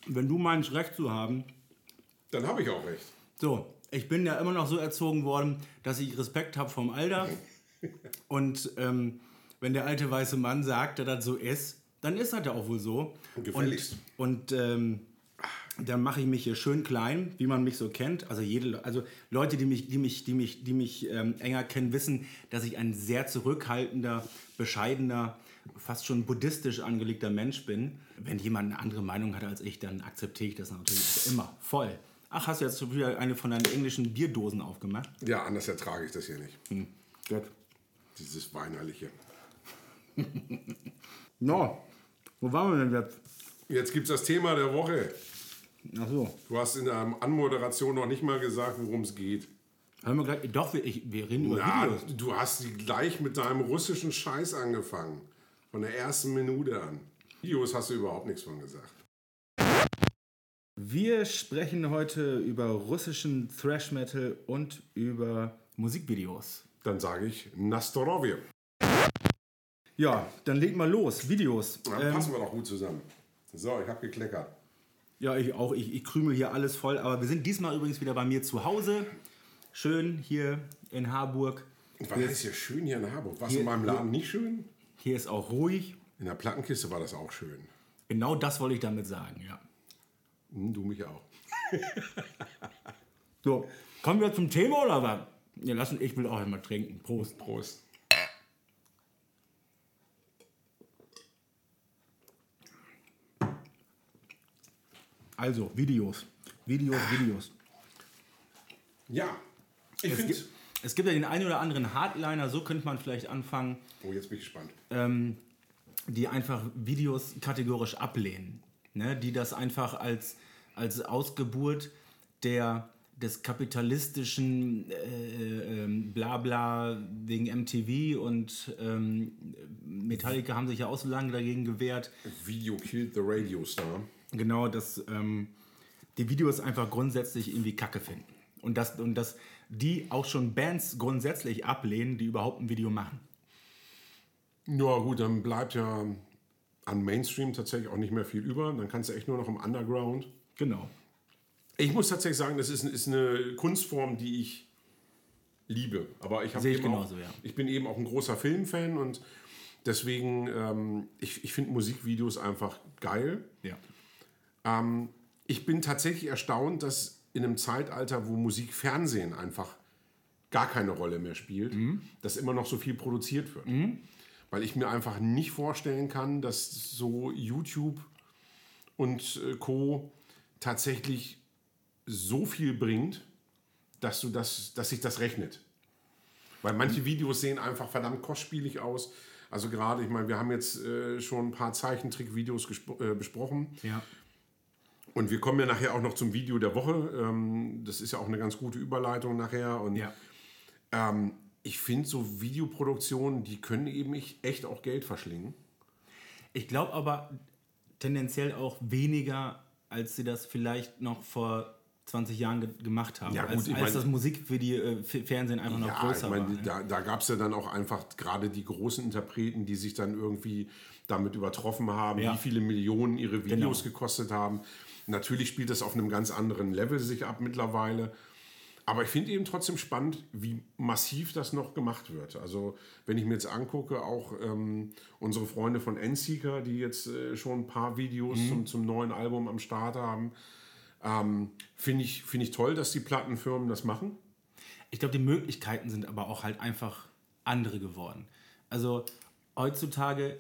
Wenn du meinst, Recht zu haben, dann habe ich auch recht. So, ich bin ja immer noch so erzogen worden, dass ich Respekt habe vom Alter. Und ähm, wenn der alte weiße Mann sagt, dass das so ist, dann ist das ja auch wohl so. Gefälligst. Und, und ähm, dann mache ich mich hier schön klein, wie man mich so kennt. Also jede, also Leute, die mich, die mich, die mich, die mich ähm, enger kennen, wissen, dass ich ein sehr zurückhaltender, bescheidener, fast schon buddhistisch angelegter Mensch bin. Wenn jemand eine andere Meinung hat als ich, dann akzeptiere ich das natürlich immer voll. Ach, hast du jetzt wieder eine von deinen englischen Bierdosen aufgemacht? Ja, anders ertrage ich das hier nicht. Hm. Gut. Dieses Weinerliche. No, wo waren wir denn jetzt? Jetzt gibt es das Thema der Woche. Ach so. Du hast in der Anmoderation noch nicht mal gesagt, worum es geht. Haben wir gleich, doch, wir, ich, wir reden über Ja, Videos. du hast gleich mit deinem russischen Scheiß angefangen. Von der ersten Minute an. Videos hast du überhaupt nichts von gesagt. Wir sprechen heute über russischen Thrash Metal und über Musikvideos. Dann sage ich Nastorovje. Ja, dann leg mal los. Videos. Dann Ähm, passen wir doch gut zusammen. So, ich habe gekleckert. ja, ich auch. Ich, ich krümel hier alles voll. Aber wir sind diesmal übrigens wieder bei mir zu Hause. Schön hier in Harburg. Was ist hier schön hier in Harburg? War es Hier- in meinem Laden nicht schön? Hier ist auch ruhig. In der Plattenkiste war das auch schön. Genau das wollte ich damit sagen, ja. Hm, du mich auch. So, kommen wir zum Thema oder was? Ja, lassen, ich will auch einmal trinken. Prost. Prost. Also, Videos. Videos, Videos. Ja, ich Es finde. gibt, es gibt ja den einen oder anderen Hardliner, so könnte man vielleicht anfangen, Oh, jetzt bin ich gespannt. ähm, die einfach Videos kategorisch ablehnen. Ne? Die das einfach als, als Ausgeburt der, des kapitalistischen äh, ähm, Blabla wegen MTV und ähm, Metallica haben sich ja auch so lange dagegen gewehrt. Video killed the Radio Star. Genau, dass ähm, die Videos einfach grundsätzlich irgendwie kacke finden. Und dass, und dass die auch schon Bands grundsätzlich ablehnen, die überhaupt ein Video machen. Ja, gut, dann bleibt ja an Mainstream tatsächlich auch nicht mehr viel über. Dann kannst du echt nur noch im Underground. Genau. Ich muss tatsächlich sagen, das ist, ist eine Kunstform, die ich liebe. Aber ich, Sehe ich eben genauso, auch, ja. ich bin eben auch ein großer Filmfan und deswegen, ähm, ich, ich finde Musikvideos einfach geil. Ja. Ähm, ich bin tatsächlich erstaunt, dass in einem Zeitalter, wo Musikfernsehen einfach gar keine Rolle mehr spielt, dass immer noch so viel produziert wird. Weil ich mir einfach nicht vorstellen kann, dass so YouTube und äh, Co. tatsächlich so viel bringt, dass, du das, dass sich das rechnet. Weil manche Videos sehen einfach verdammt kostspielig aus. Also gerade, ich meine, wir haben jetzt äh, schon ein paar Zeichentrick-Videos äh, besprochen. Ja. Und wir kommen ja nachher auch noch zum Video der Woche. Ähm, das ist ja auch eine ganz gute Überleitung nachher. Und Ja. ähm, ich finde so Videoproduktionen, die können eben echt auch Geld verschlingen. Ich glaube aber tendenziell auch weniger, als sie das vielleicht noch vor 20 Jahren ge gemacht haben. Ja, gut, als, als mein- das Musikvideo, äh, F- Fernsehen einfach noch Ja, größer ich meine, war. ne? da, da gab es ja dann auch einfach gerade die großen Interpreten, die sich dann irgendwie damit übertroffen haben, Ja. wie viele Millionen ihre Videos Genau. gekostet haben. Natürlich spielt das auf einem ganz anderen Level sich ab mittlerweile. Aber ich finde eben trotzdem spannend, wie massiv das noch gemacht wird. Also wenn ich mir jetzt angucke, auch ähm, unsere Freunde von N-Seeker, die jetzt äh, schon ein paar Videos Mhm. zum, zum neuen Album am Start haben, ähm, finde ich, find ich toll, dass die Plattenfirmen das machen. Ich glaube, die Möglichkeiten sind aber auch halt einfach andere geworden. Also heutzutage,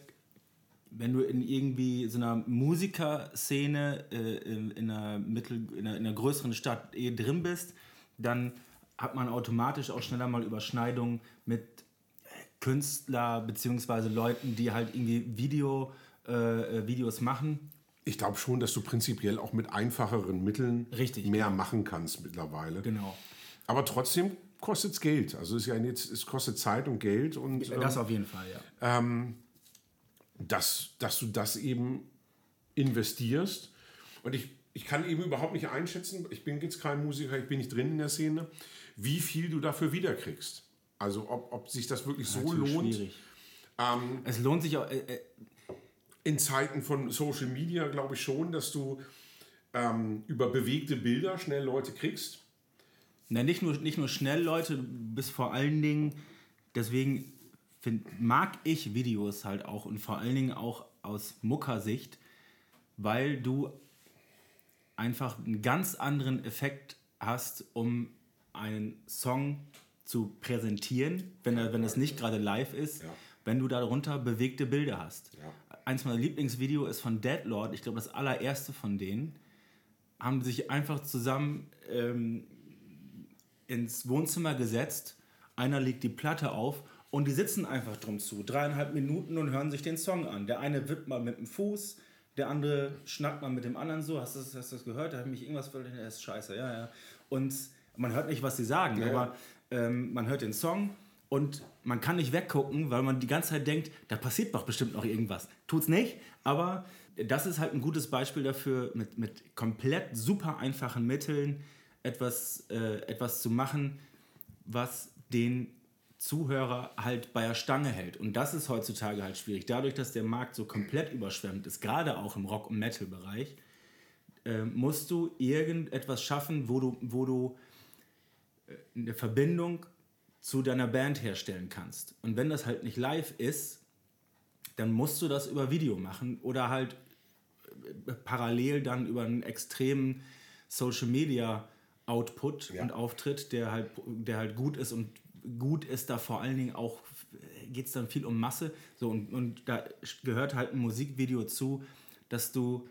wenn du in irgendwie so einer Musikerszene äh, in, in, einer Mittel, in, einer, in einer größeren Stadt eh drin bist, dann hat man automatisch auch schneller mal Überschneidungen mit äh, Künstler beziehungsweise Leuten, die halt irgendwie Video, äh, äh, Videos machen. Ich glaube schon, dass du prinzipiell auch mit einfacheren Mitteln Richtig, mehr machen kannst mittlerweile. Genau. Aber trotzdem kostet es Geld. Also es, ist ja jetzt, es kostet Zeit und Geld und ähm, Das auf jeden Fall, ja. dass, dass du das eben investierst. Und ich, ich kann eben überhaupt nicht einschätzen, ich bin jetzt kein Musiker, ich bin nicht drin in der Szene, wie viel du dafür wiederkriegst. Also ob, ob sich das wirklich so Natürlich lohnt. schwierig. es lohnt sich auch. Äh, äh, in Zeiten von Social Media glaube ich schon, dass du ähm, über bewegte Bilder schnell Leute kriegst. Na, nicht nur, nicht nur schnell, Leute, du bist vor allen Dingen, deswegen find, mag ich Videos halt auch und vor allen Dingen auch aus Muckersicht, weil du einfach einen ganz anderen Effekt hast, um einen Song zu präsentieren, wenn, er, wenn es nicht gerade live ist, Ja. wenn du darunter bewegte Bilder hast. Ja. Eins meiner Lieblingsvideos ist von Deadlord, ich glaube das allererste von denen. haben sich einfach zusammen ähm, ins Wohnzimmer gesetzt. Einer legt die Platte auf und die sitzen einfach drum zu. Dreieinhalb Minuten und hören sich den Song an. Der eine wippt mal mit dem Fuß, der andere schnackt mal mit dem anderen so. Hast du das, hast das gehört? Da hat mich irgendwas völlig. Das ist scheiße, ja, ja. Und man hört nicht, was sie sagen, Ja, ja. aber ähm, man hört den Song und man kann nicht weggucken, weil man die ganze Zeit denkt, da passiert doch bestimmt noch irgendwas. Tut's nicht, aber das ist halt ein gutes Beispiel dafür, mit, mit komplett super einfachen Mitteln etwas, äh, etwas zu machen, was den Zuhörer halt bei der Stange hält. Und das ist heutzutage halt schwierig. Dadurch, dass der Markt so komplett überschwemmt ist, gerade auch im Rock- und Metal-Bereich, äh, musst du irgendetwas schaffen, wo du, wo du äh, eine Verbindung zu deiner Band herstellen kannst. Und wenn das halt nicht live ist, dann musst du das über Video machen oder halt äh, parallel dann über einen extremen Social Media Output Ja. und Auftritt, der halt, der halt gut ist und gut ist da vor allen Dingen auch, geht es dann viel um Masse. So, und, und da gehört halt ein Musikvideo zu, dass du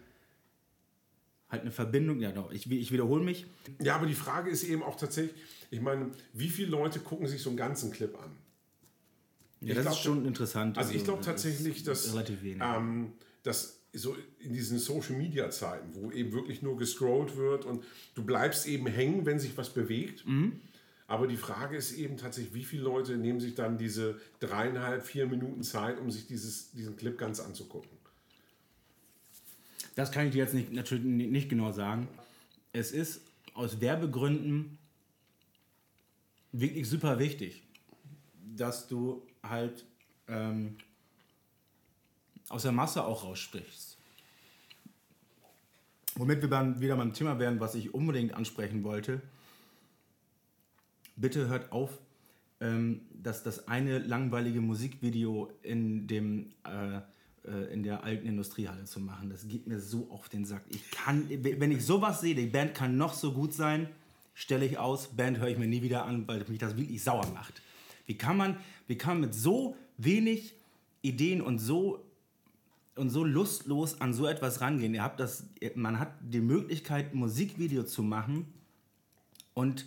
halt eine Verbindung, ja doch, ich, ich wiederhole mich, Ja, aber die Frage ist eben auch tatsächlich, ich meine, wie viele Leute gucken sich so einen ganzen Clip an? ja, Ich das glaub, ist schon interessant. Also ich glaube tatsächlich, dass, relativ wenig. ähm, dass so in diesen Social Media Zeiten, wo eben wirklich nur gescrollt wird und du bleibst eben hängen, wenn sich was bewegt. Mhm. Aber die Frage ist eben tatsächlich, wie viele Leute nehmen sich dann diese dreieinhalb, vier Minuten Zeit, um sich dieses, diesen Clip ganz anzugucken. Das kann ich dir jetzt nicht, natürlich ni- nicht genau sagen. Es ist aus Werbegründen wirklich super wichtig, dass du halt ähm, aus der Masse auch raussprichst. Womit wir dann wieder beim Thema wären, was ich unbedingt ansprechen wollte. Bitte hört auf, ähm, dass das eine langweilige Musikvideo in dem äh, äh, in der alten Industriehalle zu machen. Das geht mir so auf den Sack. Ich kann, wenn ich sowas sehe, die Band kann noch so gut sein, stelle ich aus, Band höre ich mir nie wieder an, weil mich das wirklich sauer macht. Wie kann man, wie kann man mit so wenig Ideen und so und so lustlos an so etwas rangehen? Ihr habt das, man hat die Möglichkeit, ein Musikvideo zu machen und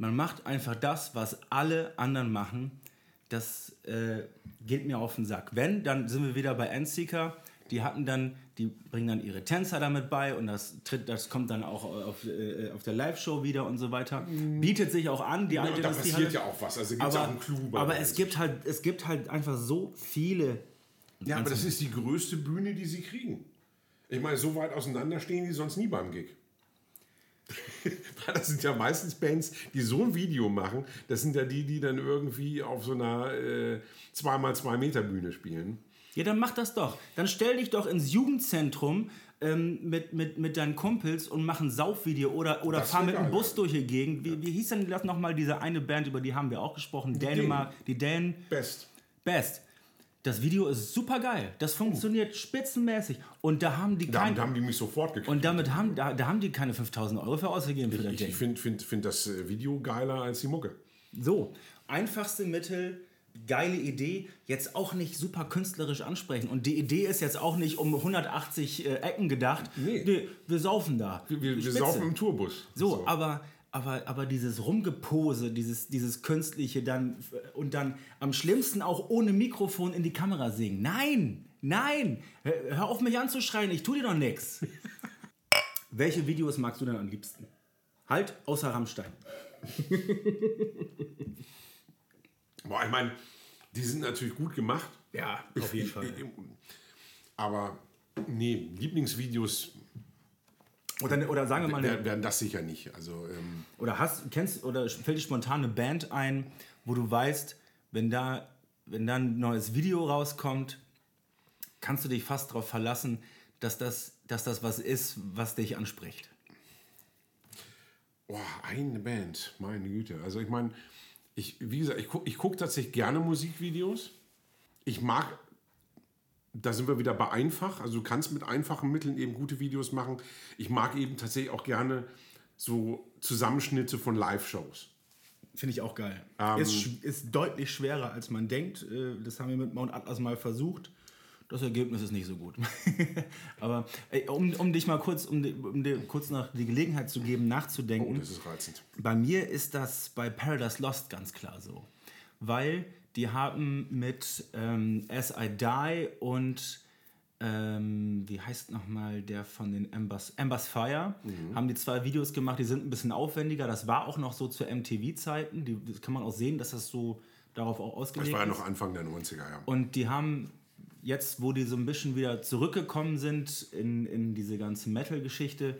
man macht einfach das, was alle anderen machen. Das äh, geht mir auf den Sack. Wenn, dann sind wir wieder bei Endseeker. Die hatten dann, die bringen dann ihre Tänzer damit bei und das tritt, das kommt dann auch auf, äh, auf der Live-Show wieder und so weiter. Bietet sich auch an. Die Ja, alte da passiert ja auch was. Also gibt es aber, auch einen Clou. bei aber es gibt halt, es gibt halt einfach so viele. Ja, aber das ist die größte Bühne, die sie kriegen. Ich meine, so weit auseinander stehen die sonst nie beim Gig. Das sind ja meistens Bands, die so ein Video machen. Das sind ja die, die dann irgendwie auf so einer äh, 2x2 Meter Bühne spielen. Ja, dann mach das doch. Dann stell dich doch ins Jugendzentrum ähm, mit, mit, mit deinen Kumpels und mach ein Saufvideo oder, oder Das fahr mit dem Bus durch die Gegend. Wie, wie hieß denn das nochmal, diese eine Band, über die haben wir auch gesprochen? Dänemark, die Dänen. Best. Best. Das Video ist super geil. Das funktioniert spitzenmäßig. Und da haben die kein, Damit haben die mich sofort gekriegt. und damit haben, da, da haben die keine 5000 Euro für ausgegeben für das ich Ding. ich finde find, find das äh, Video geiler als die Mucke. So, einfachste Mittel, geile Idee, jetzt auch nicht super künstlerisch ansprechen. Und die Idee ist jetzt auch nicht um 180 äh, Ecken gedacht. Nee. wir saufen da. Wir, wir Spitze. saufen im Tourbus. So, aber, aber, aber dieses Rumgepose, dieses, dieses Künstliche dann und dann am schlimmsten auch ohne Mikrofon in die Kamera singen. Nein, nein, hör, auf mich anzuschreien, ich tu dir doch nichts. Welche Videos magst du denn am liebsten? Halt, außer Rammstein. Boah, ich meine, die sind natürlich gut gemacht. Ja, auf jeden Fall. Aber nee, Lieblingsvideos Oder, oder sagen wir mal, werden, werden das sicher nicht. Also ähm, oder hast, kennst oder fällt dir spontan eine Band ein, wo du weißt, wenn da, wenn da ein neues Video rauskommt, kannst du dich fast darauf verlassen, dass das, dass das was ist, was dich anspricht. Boah, eine Band, meine Güte. Also ich meine, ich, wie gesagt, ich gucke ich guck tatsächlich gerne Musikvideos. Ich mag, da sind wir wieder bei einfach. Also du kannst mit einfachen Mitteln eben gute Videos machen. Ich mag eben tatsächlich auch gerne so Zusammenschnitte von Live-Shows. Finde ich auch geil. ist, sch- ist deutlich schwerer, als man denkt. Äh, Das haben wir mit Mount Atlas mal versucht. Das Ergebnis ist nicht so gut. Aber ey, um, um dich mal kurz, um, um dir kurz noch die Gelegenheit zu geben, nachzudenken. Oh, das ist reizend. Bei mir ist das bei Paradise Lost ganz klar so. Weil die haben mit ähm, As I Die und ähm, wie heißt nochmal der von den Embers, Embers Fire, haben die zwei Videos gemacht, die sind ein bisschen aufwendiger. Das war auch noch so zu MTV-Zeiten. Das kann man auch sehen, dass das so darauf auch Das ausgelegt war ja ist. noch Anfang der 90er, ja. Und die haben jetzt, wo die so ein bisschen wieder zurückgekommen sind in, in diese ganze Metal-Geschichte,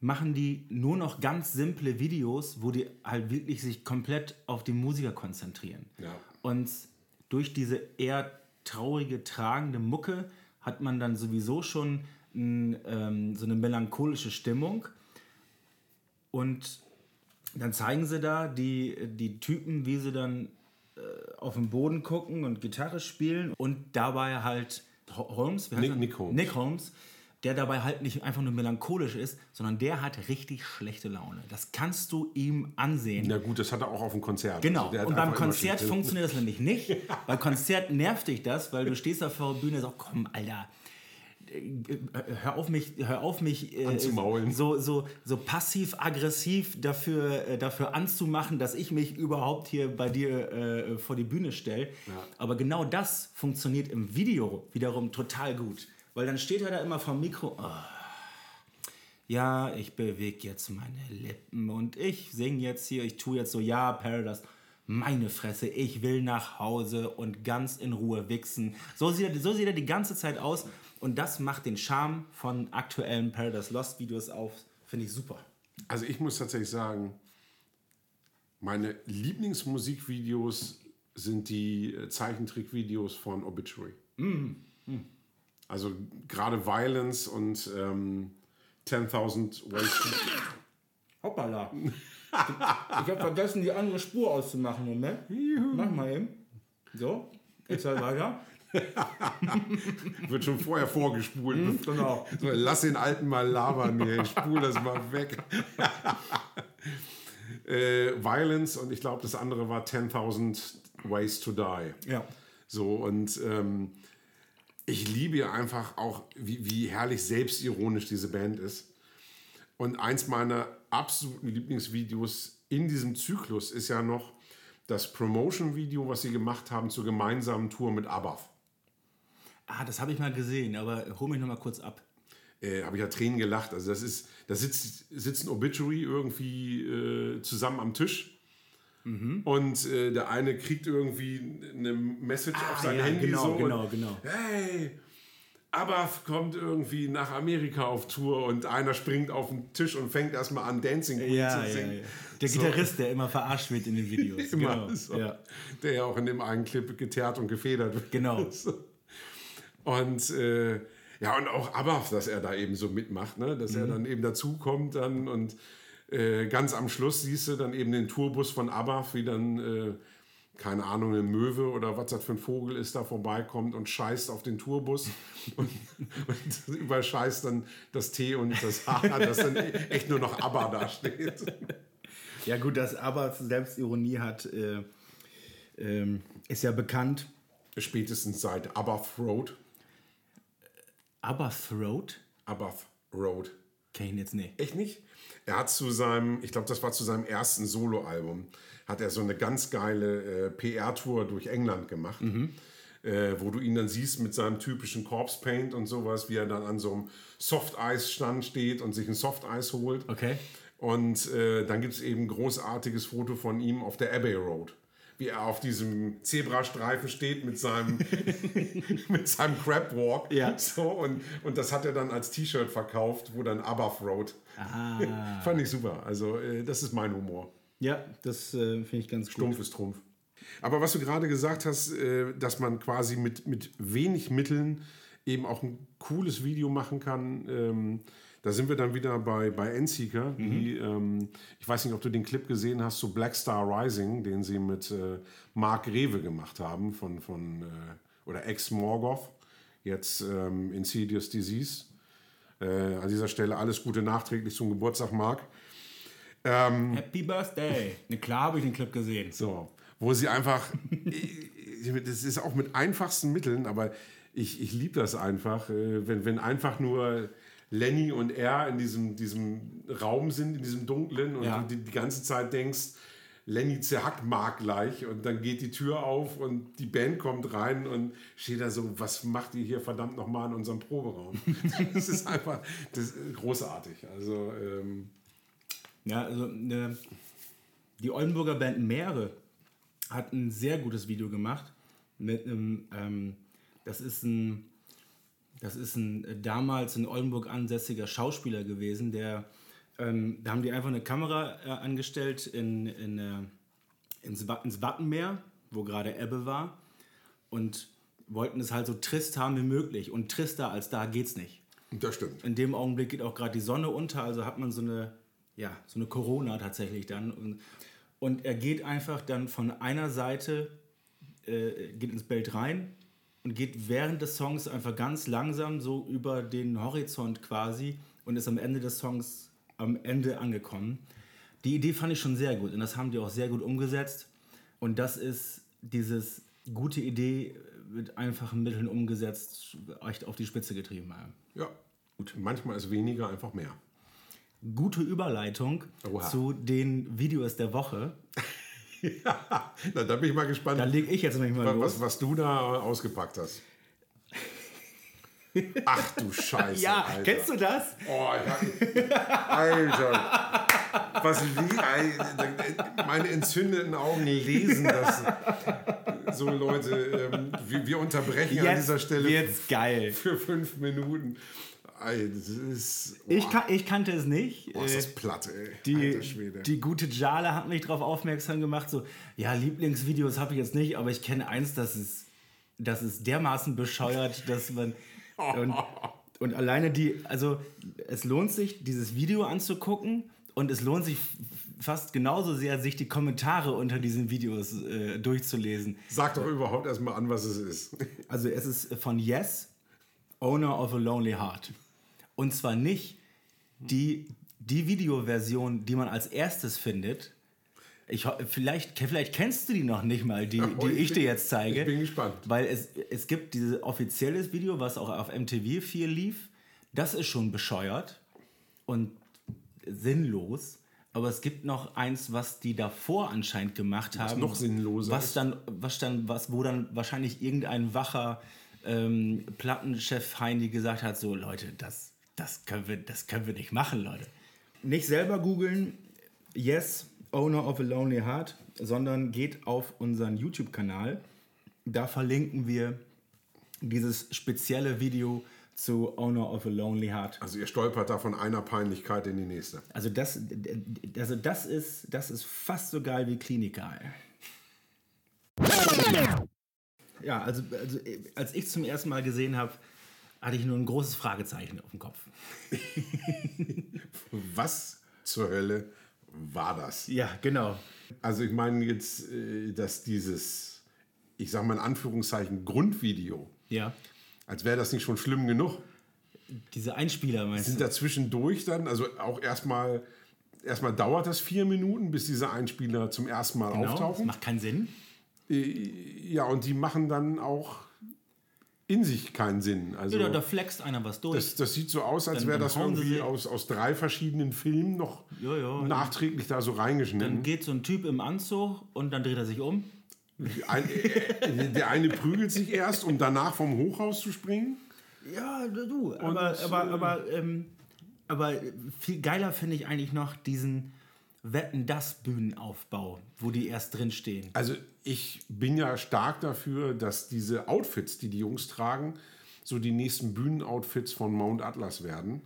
machen die nur noch ganz simple Videos, wo die halt wirklich sich komplett auf die Musiker konzentrieren. Ja. Und durch diese eher traurige, tragende Mucke hat man dann sowieso schon n, ähm, so eine melancholische Stimmung. Und dann zeigen sie da die, die Typen, wie sie dann äh, auf den Boden gucken und Gitarre spielen und dabei halt Ho- Holmes, wie heißt Nick- er? Nick Holmes. Nick Holmes, der dabei halt nicht einfach nur melancholisch ist, sondern der hat richtig schlechte Laune. Das kannst du ihm ansehen. Na gut, das hat er auch auf dem Konzert. Genau. Also und beim Konzert funktioniert das nämlich nicht. Bei Konzert nervt dich das, weil du stehst da vor der Bühne und sagst, komm, Alter, äh, hör auf mich, hör auf mich äh, Anzumaulen. so, so, so passiv-aggressiv dafür, äh, dafür anzumachen, dass ich mich überhaupt hier bei dir äh, vor die Bühne stelle. Aber genau das funktioniert im Video wiederum total gut. Weil dann steht er da immer vom Mikro. Oh, ja, ich bewege jetzt meine Lippen und ich singe jetzt hier, ich tue jetzt so, ja, Paradise, meine Fresse, ich will nach Hause und ganz in Ruhe wichsen. So sieht er, so sieht er die ganze Zeit aus und das macht den Charme von aktuellen Paradise Lost Videos auf, finde ich super. Also ich muss tatsächlich sagen, meine Lieblingsmusikvideos sind die äh, Zeichentrickvideos von Obituary. Also gerade Violence und ähm, 10.000 Ways to... Hoppala. Ich habe vergessen, die andere Spur auszumachen. Moment. Mach mal eben. So, jetzt halt weiter. Wird schon vorher vorgespult. Genau. So, lass den Alten mal labern hier, ich spul das mal weg. äh, Violence und ich glaube, das andere war 10.000 Ways to Die. Ja. So, und ähm, ich liebe ja einfach auch, wie, wie herrlich selbstironisch diese Band ist. Und eins meiner absoluten Lieblingsvideos in diesem Zyklus ist ja noch das Promotion-Video, was sie gemacht haben zur gemeinsamen Tour mit ABBA. Ah, das habe ich mal gesehen, aber hol mich noch mal kurz ab. äh, habe ich ja Tränen gelacht. Also das ist, da sitzt, sitzt ein Obituary irgendwie äh, zusammen am Tisch. Mhm. Und äh, der eine kriegt irgendwie eine Message auf sein Ah, ja, Handy. genau, so genau, und, genau. Hey, Abaf kommt irgendwie nach Amerika auf Tour und einer springt auf den Tisch und fängt erstmal an, Dancing Queen Ja, zu ja, singen. ja. Der So. Gitarrist, der immer verarscht wird in den Videos. Immer genau. so. Ja. Der ja auch in dem einen Clip geteert und gefedert wird. Genau. So. Und äh, ja, und auch Abaf, dass er da eben so mitmacht, ne? dass er Mhm. dann eben dazukommt dann und äh, ganz am Schluss siehst du dann eben den Tourbus von Abaf, wie dann, äh, keine Ahnung, eine Möwe oder was das für ein Vogel ist, da vorbeikommt und scheißt auf den Tourbus und, und überscheißt dann das T und das H, dass dann echt nur noch Abba da steht. ja, gut, dass aber Selbstironie hat, äh, ähm, ist ja bekannt. Spätestens seit Abaf Road. Aber Throat? Abaf Road. Kenn ich jetzt nicht. Echt nicht? Er hat zu seinem, ich glaube, das war zu seinem ersten Soloalbum, hat er so eine ganz geile äh, PR-Tour durch England gemacht, äh, wo du ihn dann siehst mit seinem typischen Corpse Paint und sowas, wie er dann an so einem Soft-Eis-Stand steht und sich ein Soft-Eis holt. Okay. Und äh, dann gibt es eben ein großartiges Foto von ihm auf der Abbey Road. Wie er auf diesem Zebrastreifen steht mit seinem, mit seinem Crab Walk. Ja. So, und, und das hat er dann als T-Shirt verkauft, wo dann Above Road. Ah. Fand ich super. Also, äh, das ist mein Humor. Ja, das äh, finde ich ganz gut. Stumpf ist Trumpf. Aber was du gerade gesagt hast, äh, dass man quasi mit, mit wenig Mitteln eben auch ein cooles Video machen kann, ähm, da sind wir dann wieder bei, bei Endseeker. Die, ähm, ich weiß nicht, ob du den Clip gesehen hast zu Black Star Rising, den sie mit äh, Mark Rewe gemacht haben, von, von äh, oder ex-Morgoth, jetzt ähm, Insidious Disease. Äh, an dieser Stelle alles Gute nachträglich zum Geburtstag, Mark. Happy Birthday. Ne, klar habe ich den Clip gesehen. So, wo sie einfach, das ist auch mit einfachsten Mitteln, aber ich, ich liebe das einfach, äh, wenn, wenn einfach nur Lenny und er in diesem, diesem Raum sind, in diesem dunklen und Ja. du die, die ganze Zeit denkst, Lenny zerhackt Mark gleich und dann geht die Tür auf und die Band kommt rein und steht da so, was macht ihr hier verdammt nochmal in unserem Proberaum? das ist einfach das ist großartig. Also ähm, Ja, also ne, die Oldenburger Band Meere hat ein sehr gutes Video gemacht. Mit einem, ähm, das ist ein, das ist ein äh, damals in Oldenburg ansässiger Schauspieler gewesen, der, ähm, da haben die einfach eine Kamera äh, angestellt in, in, äh, ins, ins Wattenmeer, wo gerade Ebbe war, und wollten es halt so trist haben wie möglich. Und trister als da geht's nicht das stimmt. in dem Augenblick geht auch gerade die Sonne unter, also hat man so eine, ja, so eine Corona tatsächlich dann. Und, und er geht einfach dann von einer Seite, äh, geht ins Bild rein und geht während des Songs einfach ganz langsam so über den Horizont quasi und ist am Ende des Songs am Ende angekommen. Die Idee fand ich schon sehr gut und das haben die auch sehr gut umgesetzt. Und das ist dieses gute Idee mit einfachen Mitteln umgesetzt, echt auf die Spitze getrieben. Ja. Gut. Manchmal ist weniger einfach mehr. gute Überleitung Oha. zu den Videos der Woche. ja, na, da bin ich mal gespannt, Da lege ich jetzt nämlich mal los. was, was du da ausgepackt hast. Ach du Scheiße. ja, Alter. kennst du das? Oh, ja. Alter. Was wie, meine entzündeten Augen lesen das. So Leute, ähm, wir, unterbrechen an dieser Stelle wird's geil. für fünf Minuten. Ist. Oh, Ich, kan ich kannte es nicht. oh, ist Äh, das platt, ey. die, die gute Jale hat mich darauf aufmerksam gemacht, so, ja, Lieblingsvideos habe ich jetzt nicht, aber ich kenne eins, das ist, das ist dermaßen bescheuert, dass man. Und, und alleine die, also es lohnt sich, dieses Video anzugucken und es lohnt sich fast genauso sehr, sich die Kommentare unter diesen Videos äh, durchzulesen. Sag doch überhaupt erstmal an, was es ist. Also es ist von Yes, Owner of a Lonely Heart. Und zwar nicht die, die Videoversion, die man als erstes findet. Ich, vielleicht, vielleicht kennst du die noch nicht mal, die, Oh, die ich ich, bin- dir jetzt zeige. ich bin gespannt. Weil es, es gibt dieses offizielles Video, was auch auf MTV 4 lief. Das ist schon bescheuert und sinnlos. Aber es gibt noch eins, was die davor anscheinend gemacht haben. noch sinnloser was dann, was dann, was, wo dann wahrscheinlich irgendein wacher ähm, Plattenchef Heini gesagt hat: so Leute, das, das, können wir, das können wir nicht machen, Leute. Nicht selber googeln, yes, owner of a lonely heart, sondern geht auf unseren YouTube-Kanal. Da verlinken wir dieses spezielle Video zu Owner of a Lonely Heart. Also ihr stolpert da von einer Peinlichkeit in die nächste. Also das, also das ist, das ist fast so geil wie Klinika. ey. Ja, also, also als ich zum ersten Mal gesehen habe, hatte ich nur ein großes Fragezeichen auf dem Kopf. Was zur Hölle war das? Ja, genau. Also ich meine jetzt, äh, dass dieses, ich sag mal in Anführungszeichen, Grundvideo, Ja. als wäre das nicht schon schlimm genug. Diese Einspieler meinst Sind du? da zwischendurch dann, also auch erstmal, erstmal dauert das vier Minuten, bis diese Einspieler zum ersten Mal Genau, das auftauchen. macht keinen Sinn. Ja, und die machen dann auch in sich keinen Sinn. Also Ja, da, flext einer was durch. das, das sieht so aus, als Dann- wäre dann das irgendwie aus, aus drei verschiedenen Filmen noch Ja, ja. nachträglich da so dann reingeschnitten. geht so ein Typ im Anzug und dann dreht er sich um. Ein, äh, der eine prügelt sich erst, um danach vom Hochhaus zu springen. Ja, du. Aber, aber, aber, ähm, aber viel geiler finde ich eigentlich noch diesen Wetten das Bühnenaufbau, wo die erst drin stehen. Also ich bin ja stark dafür, dass diese Outfits, die die Jungs tragen, so die nächsten Bühnenoutfits von Mount Atlas werden.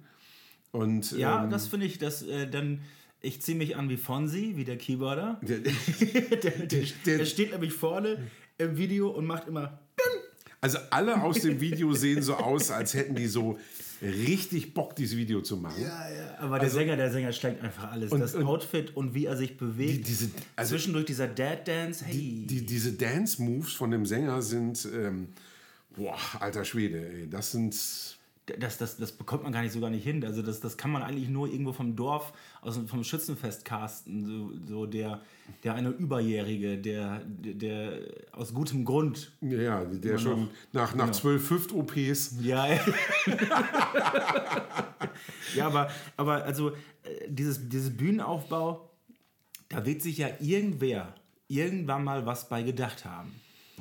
Und Ja, ähm, das finde ich, dass äh, dann. Ich ziehe mich an wie Fonsi, wie der Keyboarder. der, Der, der, der- der steht nämlich vorne im Video und macht immer. also alle aus dem Video sehen so aus, als hätten die so richtig Bock, dieses Video zu machen. Aber der Sänger, der Sänger schlägt einfach alles. das und- Outfit und wie er sich bewegt. Die- diese- also- Zwischendurch dieser Dad Dance. Hey. Die, diese Dance-Moves von dem Sänger sind, ähm, boah, alter Schwede, ey, das sind, das, das, das bekommt man gar nicht so gar nicht hin. Also das, das kann man eigentlich nur irgendwo vom Dorf, aus, vom Schützenfest casten. So, so der, der eine Überjährige, der, der, der aus gutem Grund. Ja, der schon noch. nach, nach Genau. zwölf Hüft-OPs. Ja, ja aber, aber also äh, dieses, dieses Bühnenaufbau, da wird sich ja irgendwer irgendwann mal was bei gedacht haben.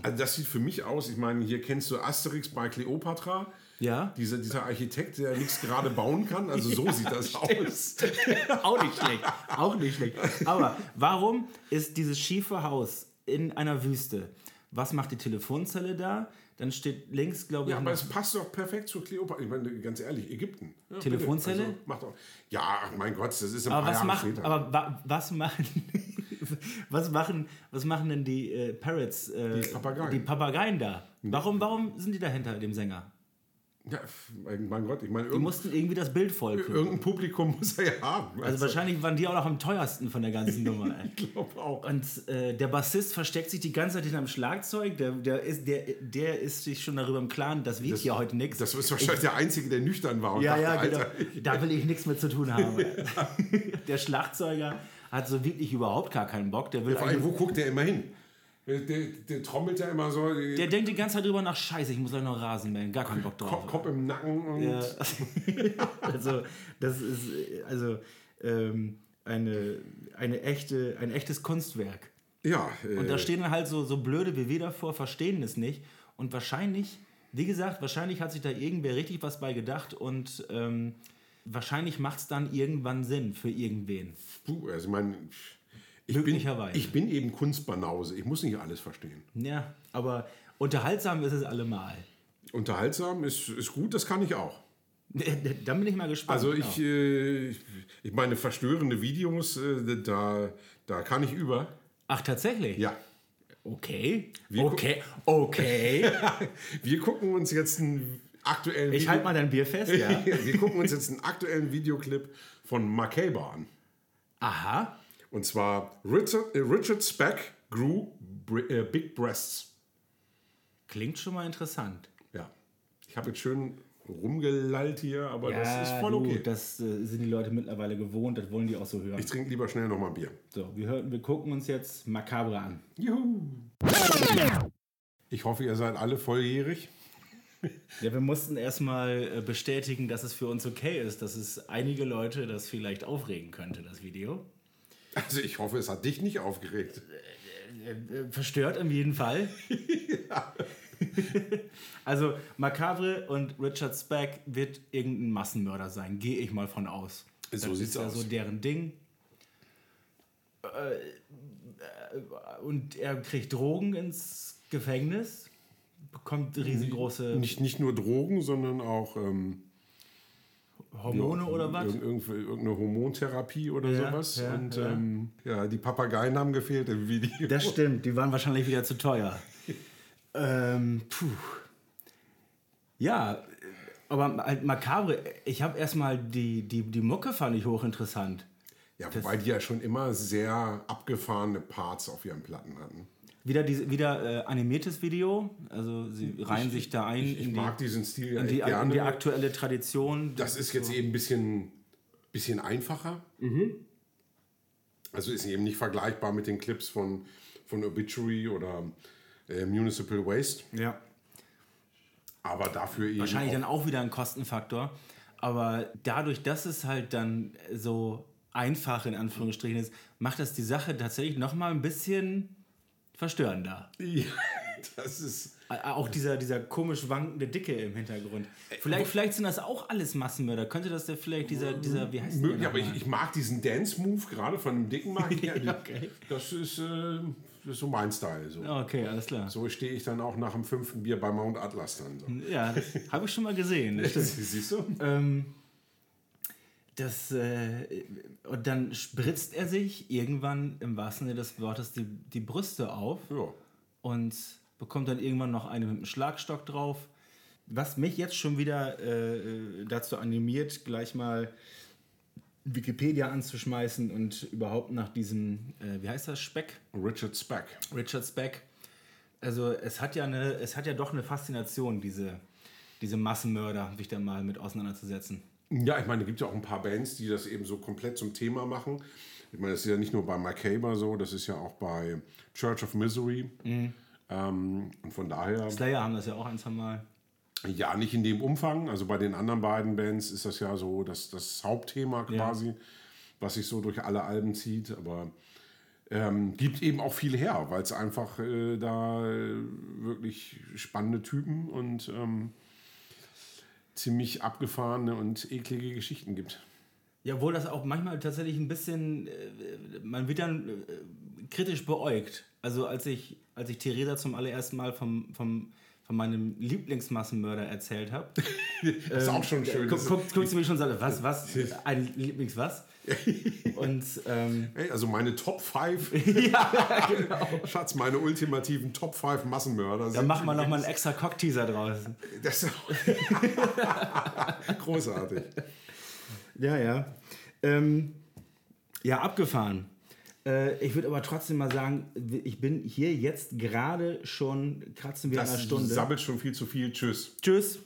Also das sieht für mich aus, ich meine, hier kennst du Asterix bei Cleopatra. Ja. Dieser, dieser Architekt, der nichts gerade bauen kann. Also so sieht das aus. Auch nicht schlecht. Auch nicht schlecht. Aber warum ist dieses schiefe Haus in einer Wüste? Was macht die Telefonzelle da? Dann steht links, glaube ich, Ja, aber es passt doch perfekt zu Cleopatra. Ich meine, ganz ehrlich, Ägypten. Ja. Telefonzelle? Also, macht doch, ja, mein Gott, das ist ein aber paar was Jahre machen, später. aber wa, was machen, was machen, was machen denn die äh, Parrots, äh, Die Papageien. die Papageien da? Warum, warum sind die da hinter dem Sänger? Ja, mein Gott, ich meine, Die mussten irgendwie das Bild voll kriegen. irgendein Publikum muss er ja haben. Also wahrscheinlich waren die auch noch am teuersten von der ganzen Nummer. ich glaube auch. Und äh, der Bassist versteckt sich die ganze Zeit hinterm Schlagzeug. Der, der, ist, der, der ist sich schon darüber im Klaren, das wird hier heute nichts. Das ist wahrscheinlich der Einzige, der nüchtern war und Ja, dachte, ja, genau. Alter, Da will ich nichts mit zu tun haben. der Schlagzeuger hat so wirklich überhaupt gar keinen Bock. Der will vor allem, wo guckt der immer hin? Der, der, trommelt ja immer so, der denkt die ganze Zeit drüber nach, scheiße, ich muss gleich noch Rasen mähen. Gar keinen Bock drauf. Kopf, Kopf im Nacken und Ja. also, das ist äh, also ähm, eine, eine echte, ein echtes Kunstwerk. ja, Und äh, da stehen dann halt so, so blöde wie wir davor, verstehen es nicht. Und wahrscheinlich, wie gesagt, wahrscheinlich hat sich da irgendwer richtig was bei gedacht und ähm, wahrscheinlich macht es dann irgendwann Sinn für irgendwen. puh, also ich meine, ich bin, Möglicherweise. ich bin eben Kunstbanause. Ich muss nicht alles verstehen. Ja, aber unterhaltsam ist es allemal. Unterhaltsam ist, ist gut, das kann ich auch. Dann bin ich mal gespannt. Also genau. ich, äh, ich, meine, verstörende Videos, äh, da, da kann ich über. Ach, tatsächlich? Ja. Okay. Wir okay. Okay. Wir gucken uns jetzt einen aktuellen Ich halte mal dein Bier fest, ja. Wir gucken uns jetzt einen aktuellen Videoclip von Macabre an. Aha. Und zwar Richard, äh, Richard Speck grew äh, Big Breasts. Klingt schon mal interessant. Ja. Ich habe jetzt schön rumgelallt hier, aber das ist voll du, okay. Das äh, sind die Leute mittlerweile gewohnt, das wollen die auch so hören. Ich trinke lieber schnell nochmal Bier. So, wir, hören, wir gucken uns jetzt Macabre an. Juhu. Ich hoffe, ihr seid alle volljährig. Ja, wir mussten erstmal bestätigen, dass es für uns okay ist, dass es einige Leute das vielleicht aufregen könnte, das Video. Also ich hoffe, es hat dich nicht aufgeregt. Verstört im jeden Fall. also Macabre und Richard Speck wird irgendein Massenmörder sein, gehe ich mal von aus. So das sieht's ist aus. so deren Ding. Äh, Und er kriegt Drogen ins Gefängnis, bekommt riesengroße Nicht, nicht nur Drogen, sondern auch ähm, Hormone oder was? Irg irgend- irgendeine Hormontherapie oder Ja, sowas. ja, und ja. Ähm, ja, die Papageien haben gefehlt im Video. Das stimmt, die waren wahrscheinlich wieder zu teuer. ähm, puh. Ja, aber halt makabre. Ich habe erstmal die, die, die Mucke fand ich hochinteressant. ja, wobei die ja schon immer sehr abgefahrene Parts auf ihren Platten hatten. Wieder, diese, wieder äh, animiertes Video, also sie reihen sich da ein Ich, ich in, mag die, diesen Stil ja in, die, gerne. in die aktuelle Tradition. das ist jetzt eben ein bisschen, bisschen einfacher. Mhm. Also ist eben nicht vergleichbar mit den Clips von, von Obituary oder äh, Municipal Waste. ja. Aber dafür eben. Wahrscheinlich auch, dann auch wieder ein Kostenfaktor. Aber dadurch, dass es halt dann so einfach in Anführungsstrichen ist, macht das die Sache tatsächlich nochmal ein bisschen verstörender. Ja, das ist. Auch dieser, dieser komisch wankende Dicke im Hintergrund. Vielleicht, vielleicht sind das auch alles Massenmörder. Könnte das der vielleicht dieser, dieser wie heißt der Ja, aber ich, nochmal? ich mag diesen Dance-Move gerade von dem Dicken. Mag ich, okay. Das ist, äh, das ist so mein Style. So, Okay, alles klar. so stehe ich dann auch nach dem fünften Bier bei Mount Atlas dann. So. Ja, habe ich schon mal gesehen. Siehst du? Ähm, das, äh, und dann spritzt er sich irgendwann im wahrsten Sinne des Wortes die, die Brüste auf Ja. und bekommt dann irgendwann noch eine mit einem Schlagstock drauf. Was mich jetzt schon wieder äh, dazu animiert, gleich mal Wikipedia anzuschmeißen und überhaupt nach diesem, äh, wie heißt das, Speck? Richard Speck. Richard Speck. Also es hat ja eine, es hat ja doch eine Faszination, diese, diese Massenmörder, sich da mal mit auseinanderzusetzen. Ja, ich meine, es gibt ja auch ein paar Bands, die das eben so komplett zum Thema machen. Ich meine, das ist ja nicht nur bei Macabre so, das ist ja auch bei Church of Misery. Ähm, und von daher, Slayer haben das ja auch ein, zwei Mal. ja, nicht in dem Umfang. Also bei den anderen beiden Bands ist das ja so das, das Hauptthema quasi, was sich so durch alle Alben zieht. Aber ähm, gibt eben auch viel her, weil es einfach äh, da äh, wirklich spannende Typen und ähm, ziemlich abgefahrene und eklige Geschichten gibt. Ja, obwohl das auch manchmal tatsächlich ein bisschen, äh, man wird dann äh, kritisch beäugt. Also als ich, als ich Theresa zum allerersten Mal vom, vom, von meinem Lieblingsmassenmörder erzählt habe, Das ist auch schon schön. guck, guck, guckt sie mich schon und sagt, was, was, ein Lieblings was? Und ähm, Hey, also meine Top 5. ja, genau. Schatz, meine ultimativen Top 5 Massenmörder. Dann machen wir nochmal einen extra Cockteaser draus. Das ist großartig. Ja, ja. Ähm, ja, abgefahren. Äh, ich würde aber trotzdem mal sagen, ich bin hier jetzt gerade schon, kratzen wir an einer Das Stunde. sammelt schon viel zu viel. Tschüss. Tschüss.